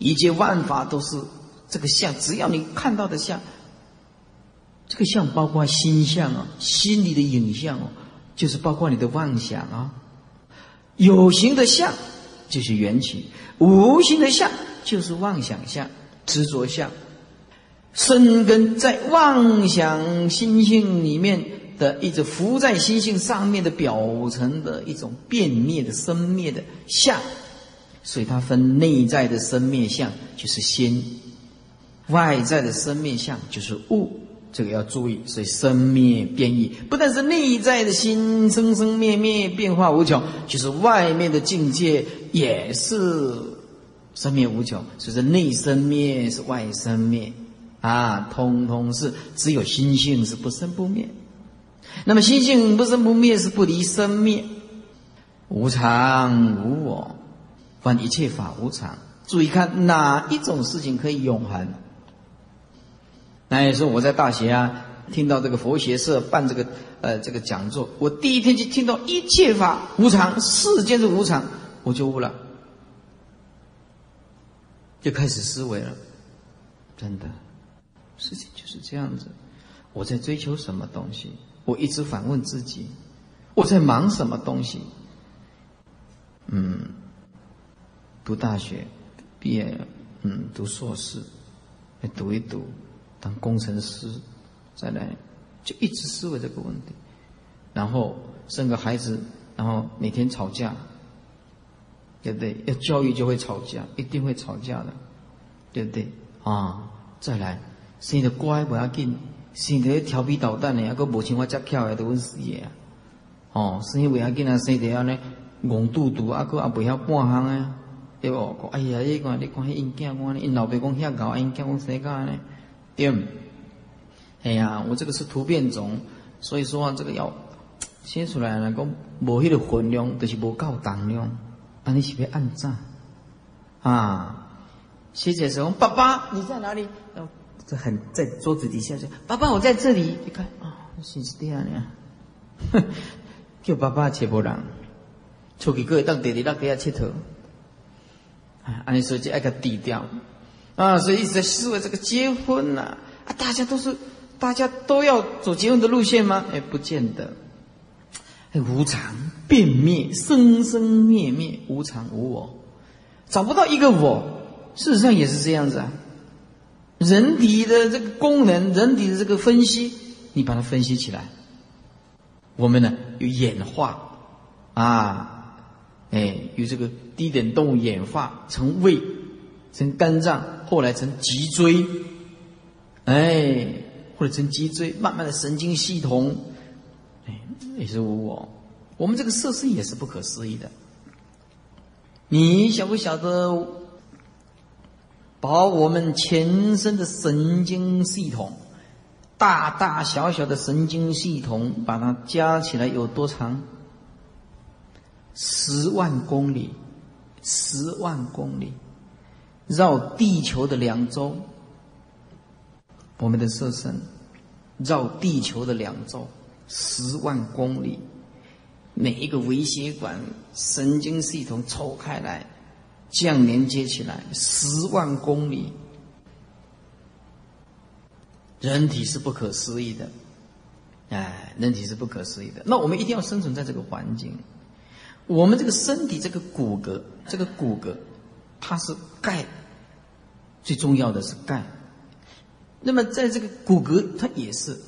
一切万法都是这个相。只要你看到的相，这个相包括心相啊，心里的影像哦，就是包括你的妄想啊。有形的相就是缘起，无形的相就是妄想相、执着相，生根在妄想心性里面。的一种浮在心性上面的表层的一种变灭的生灭的相，所以它分内在的生灭相就是心，外在的生灭相就是物，这个要注意。所以生灭变异，不但是内在的心生生灭灭变化无穷，就是外面的境界也是生灭无穷。所以说内生灭是外生灭啊，通通是只有心性是不生不灭。那么心性不生不灭，是不离生灭，无常无我，凡一切法无常。注意看哪一种事情可以永恒？那也是我在大学啊，听到这个佛学社办这个呃这个讲座，我第一天就听到一切法无常，世间是无常，我就悟了，就开始思维了。真的，事情就是这样子。我在追求什么东西？我一直反问自己，我在忙什么东西？嗯，读大学毕业，嗯，读硕士，来读一读，当工程师，再来，就一直思维这个问题。然后生个孩子，然后每天吵架，对不对？要教育就会吵架，一定会吵架的，对不对？啊，再来生得乖不要紧。生得调皮捣蛋的，还个无像我遮巧的，都阮死的！哦，生袂要紧啊，生得安尼戆嘟嘟，啊个也袂晓半项啊，对无？哎呀，你看，你看迄因囝，我因老爸讲遐搞，因囝讲生个安尼，对。哎呀，我这个是突变种，所以说啊，这个要写出来了，讲无迄个分量，就是无够重量，安尼是要按怎？啊，写姐说：“爸爸，你在哪里？”这很在桌子底下说：“爸爸，我在这里。”你看啊，是这样的，叫爸爸切不人，出去个当弟弟那给他切头，啊，按理说就爱个低调，啊，所以一直在思维这个结婚呐，啊，大家都是大家都要走结婚的路线吗？哎，不见得，哎无常变灭，生生灭灭，无常无我，找不到一个我，事实上也是这样子啊。人体的这个功能，人体的这个分析，你把它分析起来，我们呢有演化啊，哎，有这个低等动物演化成胃，成肝脏，后来成脊椎，哎，或者成脊椎，慢慢的神经系统，哎，也是无我，我们这个设施也是不可思议的，你晓不晓得？把我们全身的神经系统，大大小小的神经系统，把它加起来有多长？十万公里，十万公里，绕地球的两周。我们的色身绕地球的两周，十万公里，每一个微血管、神经系统抽开来。这样连接起来十万公里，人体是不可思议的，哎，人体是不可思议的。那我们一定要生存在这个环境。我们这个身体这个骨骼，这个骨骼它是钙，最重要的是钙。那么在这个骨骼，它也是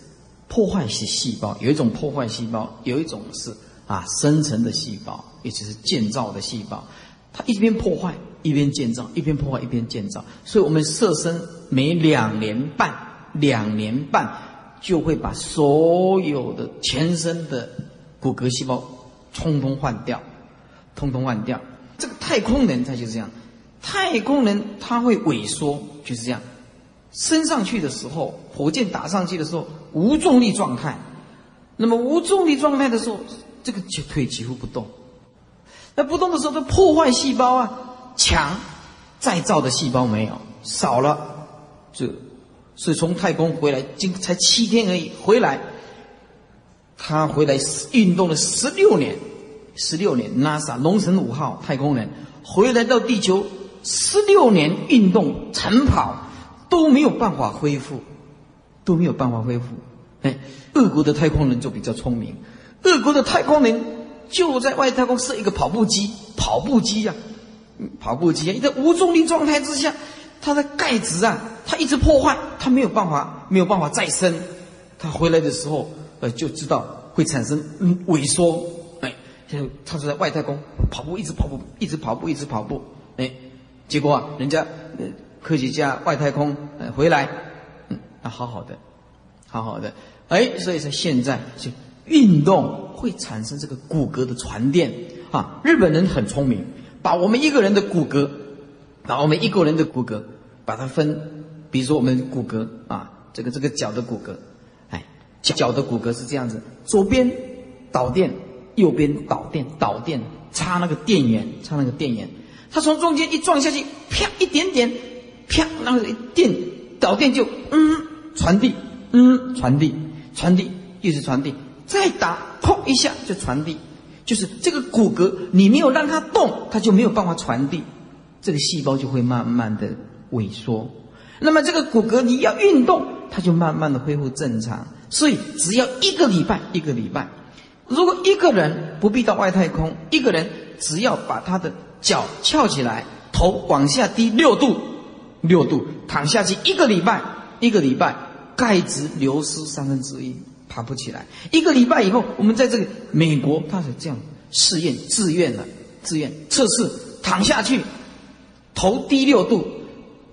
破坏细细胞，有一种破坏细胞，有一种是啊生成的细胞，也就是建造的细胞。它一边破坏一边建造，一边破坏一边建造。所以，我们设身每两年半，两年半就会把所有的全身的骨骼细胞通通换掉，通通换掉。这个太空人他就是这样，太空人他会萎缩，就是这样。升上去的时候，火箭打上去的时候，无重力状态。那么无重力状态的时候，这个腿几乎不动。那不动的时候，它破坏细胞啊，强再造的细胞没有少了，这所以从太空回来，今才七天而已，回来他回来运动了十六年，十六年，NASA 龙神五号太空人回来到地球十六年运动晨跑。都没有办法恢复，都没有办法恢复。哎，俄国的太空人就比较聪明，俄国的太空人就在外太空设一个跑步机，跑步机呀，跑步机啊，在无重力状态之下，它的钙质啊，它一直破坏，它没有办法，没有办法再生。它回来的时候，呃，就知道会产生嗯萎缩。哎，就他是在外太空跑步，一直跑步，一直跑步，一直跑步。哎，结果啊，人家呃。科学家外太空呃回来，嗯，那好好的，好好的，哎，所以说现在就运动会产生这个骨骼的传电啊。日本人很聪明，把我们一个人的骨骼，把我们一个人的骨骼，把它分，比如说我们骨骼啊，这个这个脚的骨骼，哎，脚的骨骼是这样子，左边导电，右边导电，导电插那个电源，插那个电源，它从中间一撞下去，啪一点点。啪，然后一电导电就嗯传递，嗯传递，传递一直传递，再打砰一下就传递，就是这个骨骼你没有让它动，它就没有办法传递，这个细胞就会慢慢的萎缩。那么这个骨骼你要运动，它就慢慢的恢复正常。所以只要一个礼拜，一个礼拜，如果一个人不必到外太空，一个人只要把他的脚翘起来，头往下低六度。六度躺下去一个礼拜，一个礼拜钙质流失三分之一，爬不起来。一个礼拜以后，我们在这个美国，他是这样试验自愿的，自愿测试躺下去，头低六度，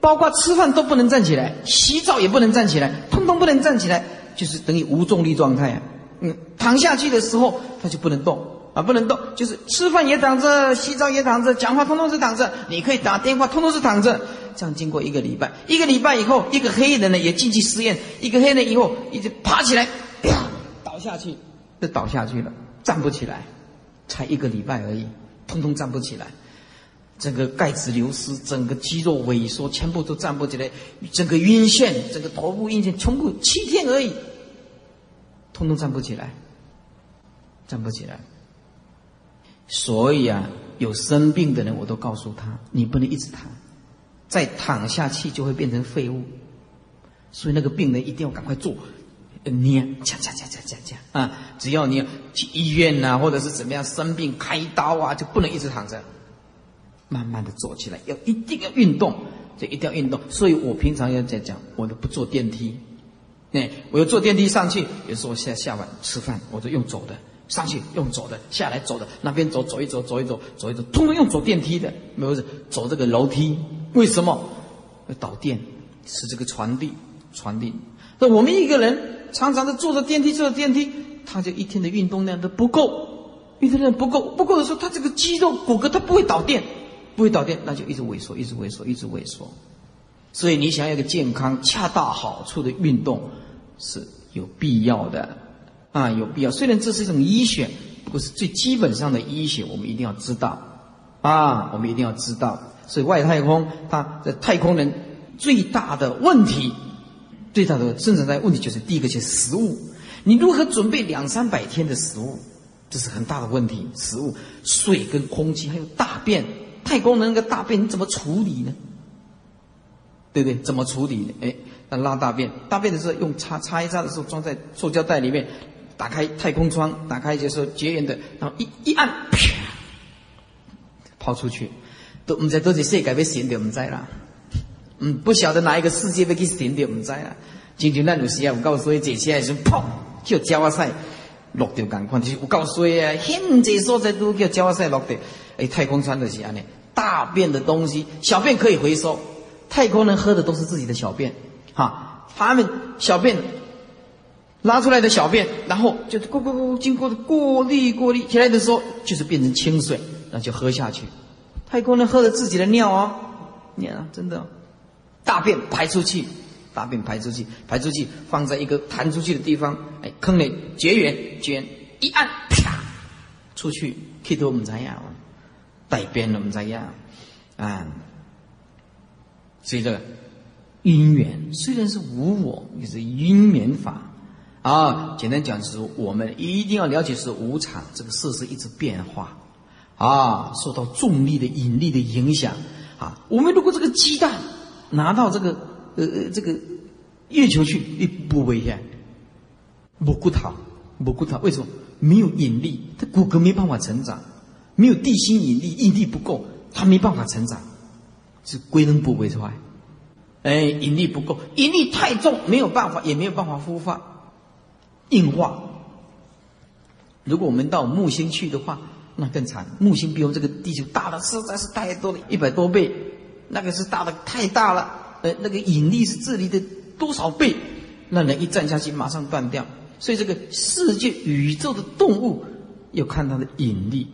包括吃饭都不能站起来，洗澡也不能站起来，通通不能站起来，就是等于无重力状态啊。嗯，躺下去的时候他就不能动啊，不能动，就是吃饭也躺着，洗澡也躺着，讲话通通是躺着，你可以打电话，通通是躺着。这样经过一个礼拜，一个礼拜以后，一个黑人呢也进去实验，一个黑人以后一直爬起来，倒下去，就倒下去了，站不起来，才一个礼拜而已，通通站不起来，整个钙质流失，整个肌肉萎缩，全部都站不起来，整个晕眩，整个头部晕眩，全部七天而已，通通站不起来，站不起来。所以啊，有生病的人，我都告诉他，你不能一直躺。再躺下去就会变成废物，所以那个病人一定要赶快做，捏，掐掐掐掐掐掐啊！只要你去医院呐，或者是怎么样生病开刀啊，就不能一直躺着，慢慢的坐起来，要一定要运动，就一定要运动。所以我平常要在讲，我都不坐电梯，哎，我要坐电梯上去，有时候下下晚吃饭，我都用走的。上去用走的，下来走的，那边走走一走，走一走，走一走，通通用走电梯的，没有走这个楼梯。为什么？导电，是这个传递，传递。那我们一个人常常的坐着电梯，坐着电梯，他就一天的运动量都不够，运动量不够，不够的时候，他这个肌肉骨骼他不会导电，不会导电，那就一直萎缩，一直萎缩，一直萎缩。所以你想要一个健康、恰到好处的运动是有必要的。啊，有必要。虽然这是一种医学，不是最基本上的医学，我们一定要知道。啊，我们一定要知道。所以外太空，它的太空人最大的问题，最大的生存在问题就是第一个就是食物。你如何准备两三百天的食物？这是很大的问题。食物、水跟空气，还有大便，太空人那个大便你怎么处理呢？对不对？怎么处理？哎，那拉大便，大便的时候用擦擦一擦的时候，装在塑胶袋里面。打开太空窗，打开就是绝缘的，然后一一按，啪，抛出去，都唔知多少世界被神掉唔知啦，嗯，不晓得哪一个世界被给神掉唔知啦。今天那有时啊，我告诉你，这些是砰，叫加瓦赛落掉赶快，就是有够衰啊！现在所在都叫加瓦赛落掉。哎，太空船的是安尼，大便的东西，小便可以回收，太空人喝的都是自己的小便，哈，他们小便拉出来的小便，然后就过过过经过过滤过滤起来的时候，就是变成清水，那就喝下去。太空人喝了自己的尿哦，尿啊，真的，大便排出去。大便排出去，排出去放在一个弹出去的地方，哎，坑里绝缘，绝缘一按，啪，出去，去都唔知呀，带边了唔知样，啊，所以这个因缘虽然是无我，也是因缘法啊。简单讲就是我们一定要了解是无常，这个事是一直变化啊，受到重力的引力的影响啊。我们如果这个鸡蛋拿到这个。呃呃，这个月球去你不危险，不骨头，不骨头，为什么？没有引力，它骨骼没办法成长，没有地心引力，引力不够，它没办法成长，是归根不归出来。哎，引力不够，引力太重，没有办法，也没有办法孵化、硬化。如果我们到木星去的话，那更惨。木星比我们这个地球大的实在是太多了，一百多倍，那个是大的太大了。呃，那个引力是这里的多少倍？那人一站下去马上断掉。所以这个世界宇宙的动物要看它的引力，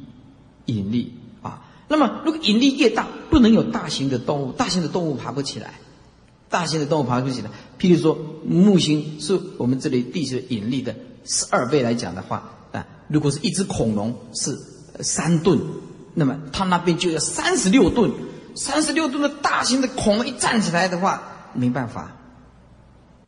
引力啊。那么如果引力越大，不能有大型的动物，大型的动物爬不起来，大型的动物爬不起来。譬如说木星是我们这里地球引力的十二倍来讲的话啊，如果是一只恐龙是三吨，那么它那边就要三十六吨。三十六吨的大型的恐龙一站起来的话，没办法，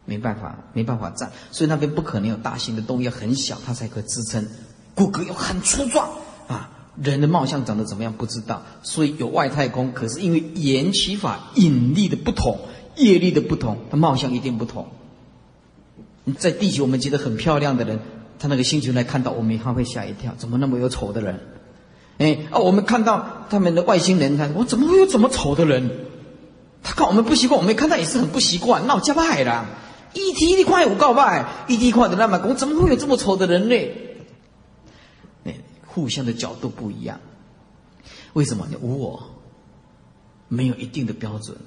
没办法，没办法站，所以那边不可能有大型的动物，要很小它才可以支撑，骨骼要很粗壮啊。人的貌相长得怎么样不知道，所以有外太空，可是因为延期法引力的不同、业力的不同，它貌相一定不同。在地球我们觉得很漂亮的人，他那个星球来看到我们，他会吓一跳，怎么那么有丑的人？哎啊！我们看到他们的外星人，他我怎么会有这么丑的人？他看我们不习惯，我们看到也是很不习惯。那我加拜了，一提一块五告拜，一提一块的那么我怎么会有这么丑的人呢？哎，互相的角度不一样，为什么？你无我，没有一定的标准。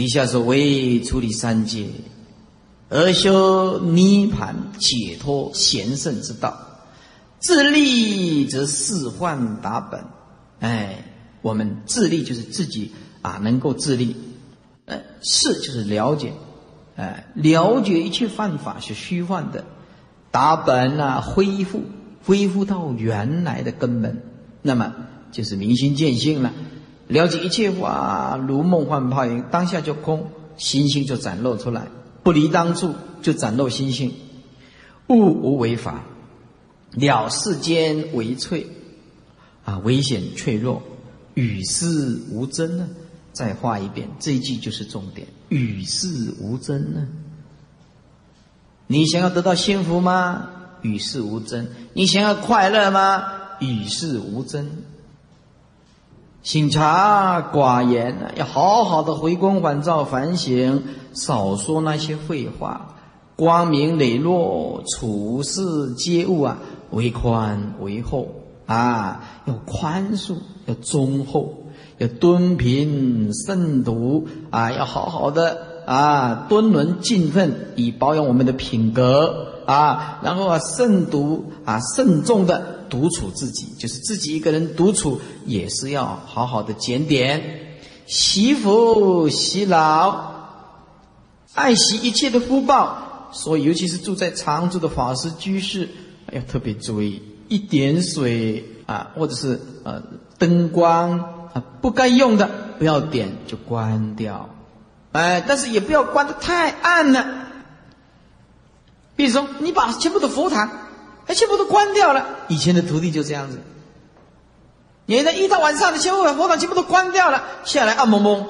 底下说为处理三界，而修涅盘解脱贤圣之道。自立则四幻达本，哎，我们自立就是自己啊，能够自立，呃，事就是了解，哎，了解一切犯法是虚幻的，达本啊，恢复恢复到原来的根本，那么就是明心见性了，了解一切法如梦幻泡影，当下就空，心性就展露出来，不离当处就展露心性，物无为法。了世间为脆，啊，危险脆弱，与世无争呢？再画一遍，这一句就是重点。与世无争呢？你想要得到幸福吗？与世无争。你想要快乐吗？与世无争。心察寡言，要好好的回光返照反省，少说那些废话。光明磊落，处事接物啊。为宽为厚啊，要宽恕，要忠厚，要敦平慎独啊，要好好的啊，敦伦敬奋，以保养我们的品格啊。然后啊，慎独啊，慎重的独处自己，就是自己一个人独处，也是要好好的检点，惜福惜老，爱惜一切的福报。所以，尤其是住在常住的法师居士。要特别注意，一点水啊，或者是呃灯光啊，不该用的不要点，就关掉。哎，但是也不要关的太暗了。比如说，你把全部的佛堂，哎，全部都关掉了。以前的徒弟就这样子，你在一到晚上，的全部把佛堂全部都关掉了，下来暗蒙蒙。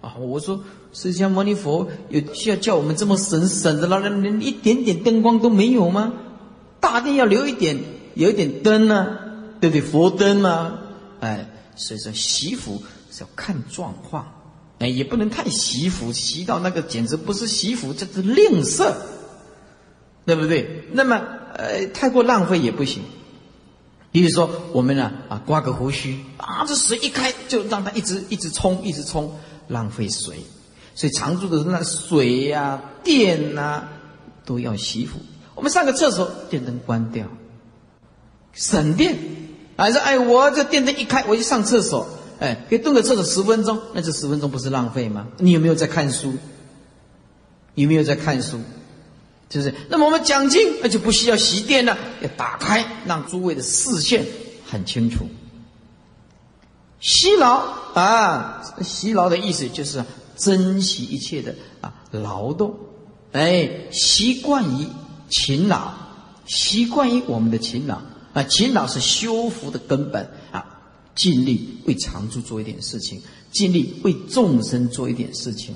啊，我说释迦牟尼佛有需要叫我们这么省省的了，连一点点灯光都没有吗？大殿要留一点，有一点灯呢，对不对？佛灯嘛，哎，所以说习福是要看状况，哎，也不能太习福，习到那个简直不是习福，这是吝啬，对不对？那么呃，太过浪费也不行。比如说我们呢啊，刮个胡须啊，这水一开就让它一直一直冲，一直冲，浪费水。所以常住的那水呀、电呐，都要惜福。我们上个厕所，电灯关掉，省电。还是哎，我这电灯一开，我就上厕所，哎，可以蹲个厕所十分钟，那这十分钟不是浪费吗？你有没有在看书？有没有在看书？就是，那么我们讲经，那就不需要习电了，要打开，让诸位的视线很清楚。辛劳啊，辛劳的意思就是珍惜一切的啊劳动，哎，习惯于勤劳，习惯于我们的勤劳啊，勤劳是修福的根本啊，尽力为常住做一点事情，尽力为众生做一点事情。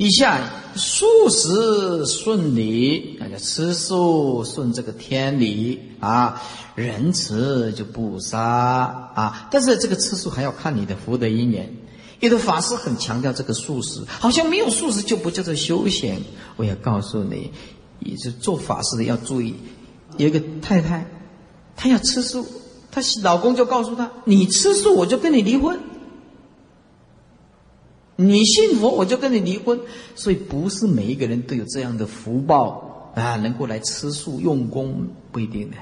以下素食顺理，那叫吃素顺这个天理啊。仁慈就不杀啊。但是这个吃素还要看你的福德因缘。有的法师很强调这个素食，好像没有素食就不叫做修行。我要告诉你，也是做法师的要注意。有一个太太，她要吃素，她老公就告诉她：“你吃素，我就跟你离婚。”你信佛，我就跟你离婚。所以不是每一个人都有这样的福报啊，能够来吃素用功，不一定的。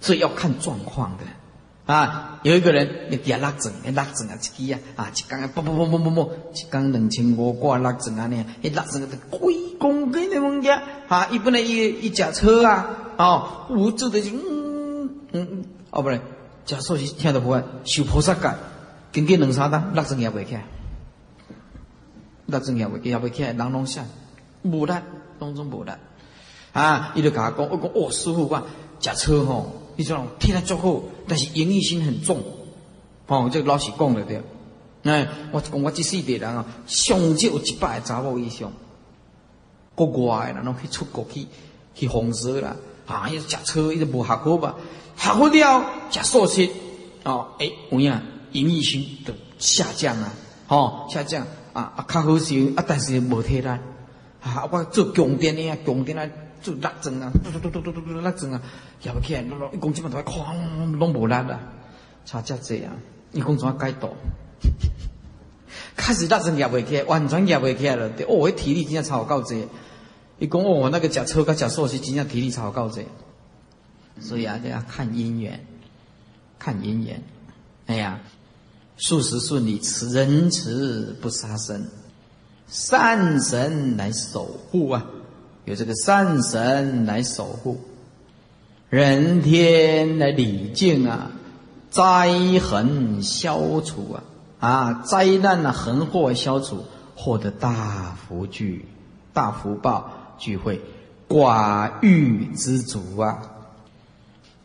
所以要看状况的啊。有一个人你给他拉整，拉整啊，一支啊，啊，一缸啊，不不不不不不，一缸两千五挂拉整啊呢，一拉整个贵公斤的物件啊，一不能一一架车啊，哦，无助的就嗯嗯嗯，哦不然，假说是听到不惯，修菩萨戒，经过两三单，拉整也未起。那真也会也会起来，人拢想无力，当中无力啊！伊就甲我讲，我讲哦，师傅话驾车吼，你种听得足好，但是营业性很重，哦，这老师讲了对。哎，我讲我这世代人啊，上少有一百个查某以上，国外的人拢去出国去去红色啦，啊，伊食车伊就无学好吧？学好了食素食，哦，哎，有影营业性就下降啊，哦，下降。啊啊，较好些啊，但是无体力啊！我做强电的啊，强电啊，做拉针啊，嘟嘟嘟嘟嘟嘟拉针啊，摇不起来，一公斤嘛都快哐，拢无力啦，差只这样，一公怎啊改多？开始拉针摇不起来，完全摇不起来了。哦，体力真正超够济。一讲哦，那个食草甲食素是真正体力超够济。所以啊，就要看姻缘，看姻缘。哎呀。数十顺利，慈仁慈不杀生，善神来守护啊！有这个善神来守护，人天来礼敬啊，灾横消除啊啊！灾难啊，横祸消除，获得大福聚、大福报聚会，寡欲知足啊，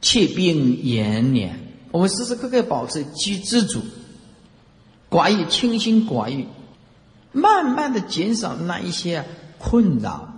切病延年。我们时时刻刻保持知知足。寡欲，清心寡欲，慢慢的减少那一些困扰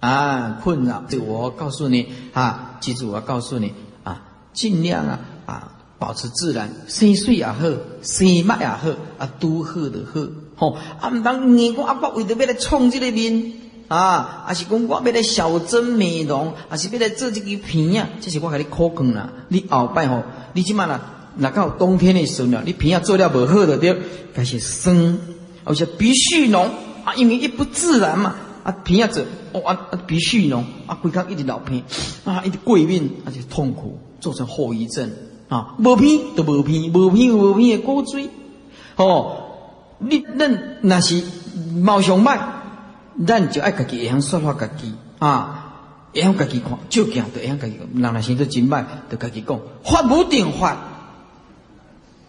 啊，困扰。这我告诉你啊，记住我告诉你啊，尽量啊啊，保持自然，生水也好，生麦也好，啊，都好的好。吼，啊，唔当你讲阿爸为着要来创这个面啊，还是讲我要来小增美容，还是要来做这个片啊，这是我给你可讲啦。你后摆吼，你起码啦。那到冬天的时候呢，你皮啊做了不好的对，开始生，而且鼻血浓啊，因为一不自然嘛，啊皮啊做哦啊鼻血浓啊，规康一直流鼻啊，一直过敏，而且痛苦，造成后遗症啊，无鼻都无鼻，无鼻无鼻的骨髓，哦，你恁那是毛上脉，咱就爱家己会晓说法家己啊，会晓家己看，照镜都会晓家己，人那生做真歹，就家己讲，法无定法。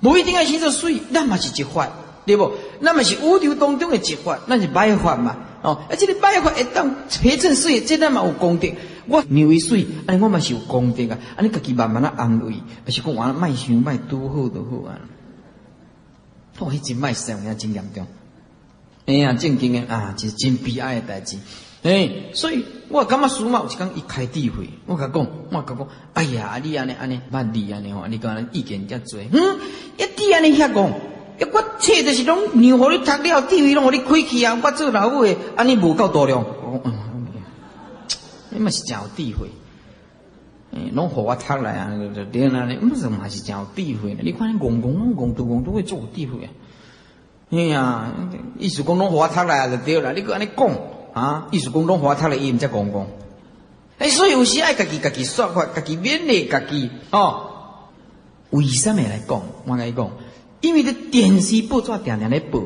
不一定要先做水，那么是一法，对不？那么是宇宙当中的一法，那是百法嘛。哦，而且你百法一旦培正水，这那么有功德。我牛为水，安尼我嘛是有功德啊。安尼家己慢慢啊安慰，而是讲完卖想卖多好都好啊。我迄真卖生呀，真严重。哎呀，正经的啊，是真悲哀的代志。哎，所以我感觉苏嘛，有一讲一开智慧，我甲讲，我甲讲，哎呀，你安尼安尼，万你安尼吼，你讲意见遮多，嗯，一啲安尼遐讲，一我册就是拢让互你读了，智慧拢互你开去啊，我做老母的，安尼无够多量，嗯，你嘛是真有智慧。诶，拢互我读来啊，就对啦，你不是嘛是真有智慧呢？你看你戆戆拢戆都戆都会做有智慧啊！哎呀，意思讲拢互我读来就对啦，你搁安尼讲啊？意思讲拢互我读来，伊毋则戆戆。哎，所以有时爱家己家己说法，家己勉励家己哦。为什么来讲？我跟你讲，因为这电视报纸常常来报，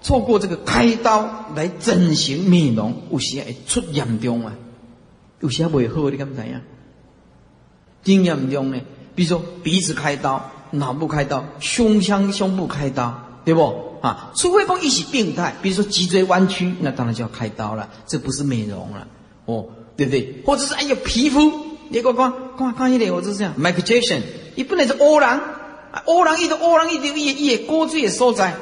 错过这个开刀来整形美容，有时会出严重啊，有时未好，你敢知影？真严重呢？比如说鼻子开刀、脑部开刀、胸腔、胸部开刀，对不？啊，除非讲一些病态，比如说脊椎弯曲，那当然就要开刀了，这不是美容了，哦，对不对？或者是哎呀皮肤，你看看看看一点，我就是这样，Michael Jackson，你不能是乌人，乌人伊都乌人伊就伊伊高水的所在。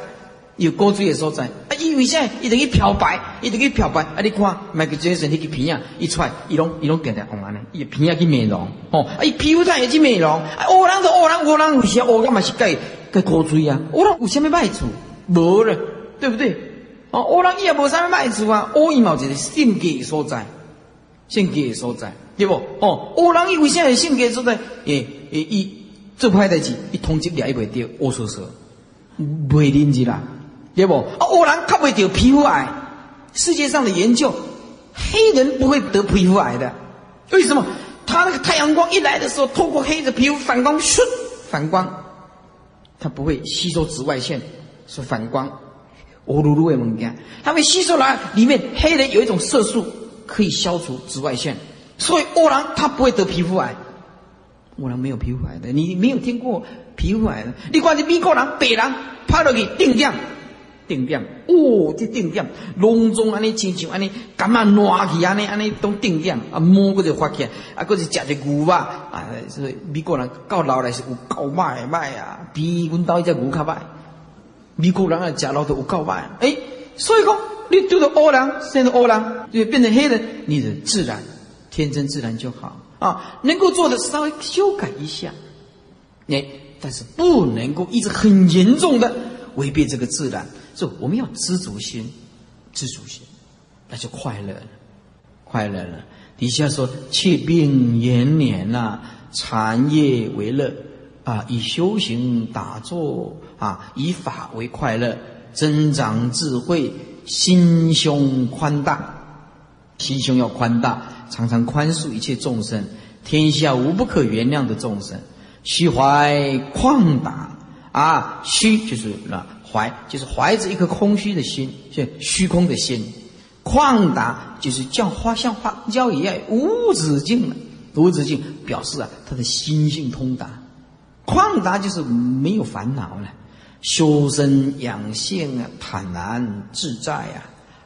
有高水的所在，啊！伊为啥伊等于漂白，伊等于漂白。啊！你看，Michael Jackson 那个片啊，一出来，伊拢伊拢变得红安尼，伊片啊去美容，哦，啊！皮肤上也去美容，啊！乌人就乌人，乌人有啥乌干嘛是盖盖高水啊？乌人有啥物歹处？无了，对不对？哦，乌人伊也无啥物歹处啊，乌伊嘛一个性格所在，性格所在，对不？哦，乌人伊为啥会性格所在？诶诶，伊做歹代志，伊通缉掠伊袂着，乌说说，袂认字啦。对不？啊，乌人较袂得皮肤癌。世界上的研究，黑人不会得皮肤癌的。为什么？他那个太阳光一来的时候，透过黑的皮肤反光，唰，反光，它不会吸收紫外线，是反光。乌噜噜的物件，它会吸收来里面黑人有一种色素可以消除紫外线，所以乌人他不会得皮肤癌。乌人没有皮肤癌的，你没有听过皮肤癌的？你看这美国人、白人拍落去定点。定点，哦，这定点，隆重安尼，亲像安尼，感觉暖气安尼，安尼都定点，啊，摸个就发起，啊，个是食只牛肉，啊，所以美国人到老来是有够歹歹啊，比阮兜一只牛较歹。美国人啊，食老都有够歹，哎，所以讲，你丢到乌人，现在乌人就变成黑人，你的自然，天真自然就好啊，能够做的稍微修改一下，哎，但是不能够一直很严重的违背这个自然。就我们要知足心，知足心，那就快乐了，快乐了。底下说：切病延年呐，禅业为乐啊，以修行打坐啊，以法为快乐，增长智慧，心胸宽大，心胸要宽大，常常宽恕一切众生，天下无不可原谅的众生，虚怀旷达啊，虚就是那。怀就是怀着一颗空虚的心，是虚空的心；旷达就是叫花像花椒一样无止境的，无止境表示啊，他的心性通达。旷达就是没有烦恼了，修身养性啊，坦然自在啊，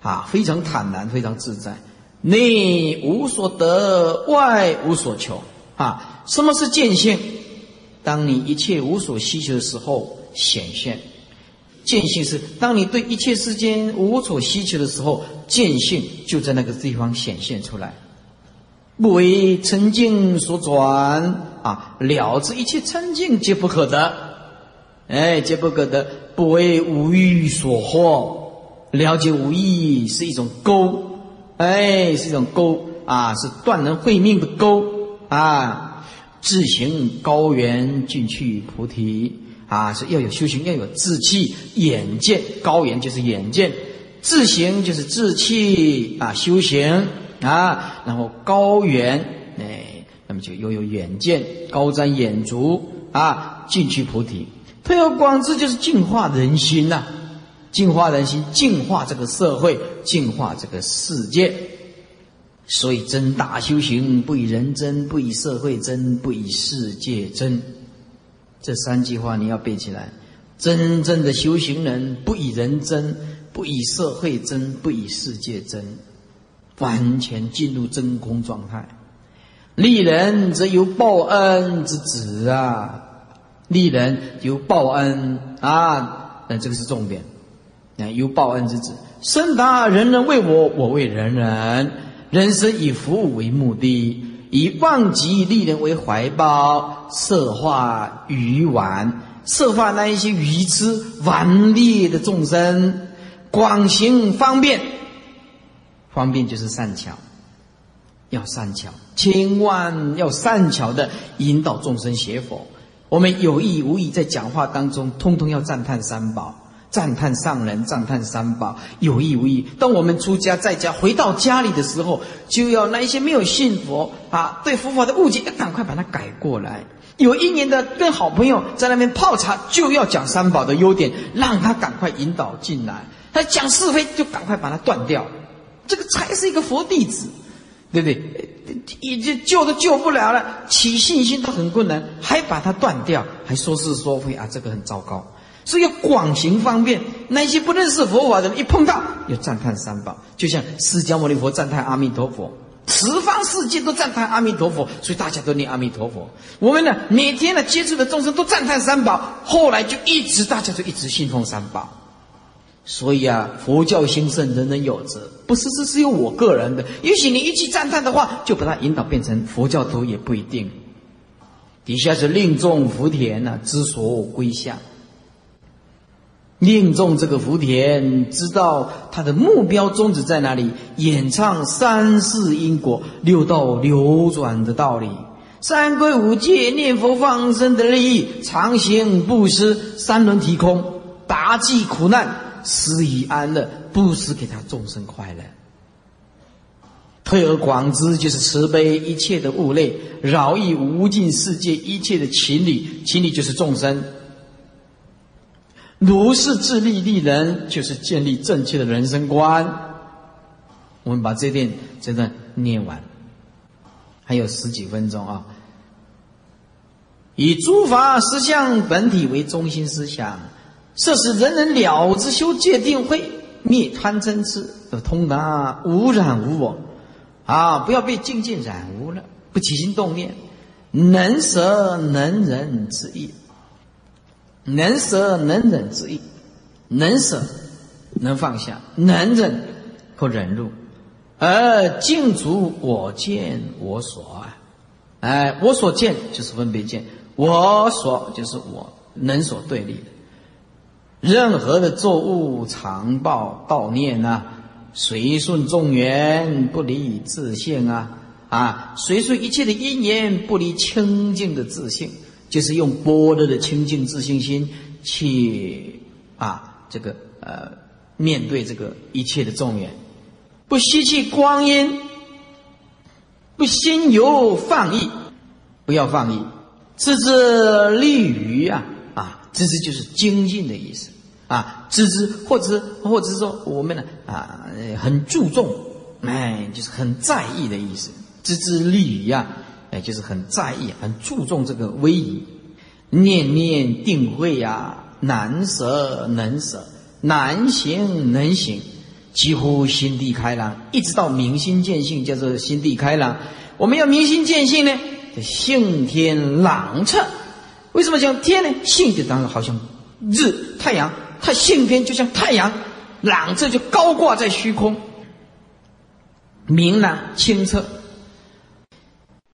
啊，非常坦然，非常自在，内无所得，外无所求啊。什么是见性？当你一切无所需求的时候，显现。见性是当你对一切世间无所需求的时候，见性就在那个地方显现出来。不为沉静所转啊，了知一切沉静皆不可得，哎，皆不可得。不为无欲所惑，了解无意是一种钩，哎，是一种钩啊，是断人慧命的钩啊。自行高原进去菩提。啊，是要有修行，要有志气、眼见。高远就是眼见，自行就是志气啊，修行啊，然后高远，哎，那么就又有远见，高瞻远瞩啊，进去菩提。推而广之，就是净化人心呐，净化人心，净化这个社会，净化这个世界。所以，真大修行，不以人争，不以社会争，不以世界争。这三句话你要背起来。真正的修行人不以人争，不以社会争，不以世界争，完全进入真空状态。利人则有报恩之子啊！利人有报恩啊！那这个是重点。啊，有报恩之子，生达人人为我，我为人人。人生以服务为目的。以忘极利人为怀抱，色化愚顽，色化那一些愚痴顽劣的众生，广行方便，方便就是善巧，要善巧，千万要善巧的引导众生学佛。我们有意无意在讲话当中，通通要赞叹三宝，赞叹上人，赞叹三宝。有意无意，当我们出家在家回到家里的时候，就要那一些没有信佛啊，对佛法的误解，要赶快把它改过来。有一年的跟好朋友在那边泡茶，就要讲三宝的优点，让他赶快引导进来。他讲是非，就赶快把它断掉。这个才是一个佛弟子，对不对？已经救都救不了了，起信心都很困难，还把它断掉，还说是说非啊，这个很糟糕。所以广行方便，那些不认识佛法的人一碰到，要赞叹三宝，就像释迦牟尼佛赞叹阿弥陀佛，十方世界都赞叹阿弥陀佛，所以大家都念阿弥陀佛。我们呢，每天呢接触的众生都赞叹三宝，后来就一直大家就一直信奉三宝。所以啊，佛教兴盛，人人有责，不是是有我个人的。也许你一句赞叹的话，就把它引导变成佛教徒也不一定。底下是令众福田呐，知所归向。令众这个福田知道他的目标宗旨在哪里，演唱三世因果、六道流转的道理，三归五戒、念佛放生的利益，常行布施、三轮提空、达济苦难。施以安乐，不是给他众生快乐。推而广之，就是慈悲一切的物类，饶益无尽世界一切的情理，情理就是众生。如是自利利人，就是建立正确的人生观。我们把这段这段念完，还有十几分钟啊。以诸法实相本体为中心思想。设使人人了之修戒定慧灭贪嗔痴，要通达无染无我，啊！不要被境界染污了，不起心动念，能舍能忍之意，能舍能忍之意，能舍能放下，能忍可忍入，而净除我见我所啊！哎，我所见就是分别见，我所就是我能所对立的。任何的作物常报道念啊，随顺众缘不离自性啊啊，随顺一切的因缘不离清净的自性，就是用般若的清净自信心去啊这个呃面对这个一切的众缘，不吸气光阴，不心游放逸，不要放逸，自知利于啊啊，知之就是精进的意思。啊，知之，或者，或者是说，我们呢，啊，很注重，哎，就是很在意的意思。知之利于啊，哎，就是很在意，很注重这个威仪。念念定慧呀，难舍能舍，难行能行，几乎心地开朗，一直到明心见性，叫做心地开朗。我们要明心见性呢，这性天朗彻。为什么讲天呢？性就当然好像日太阳。它性天就像太阳，朗彻就高挂在虚空，明朗清澈，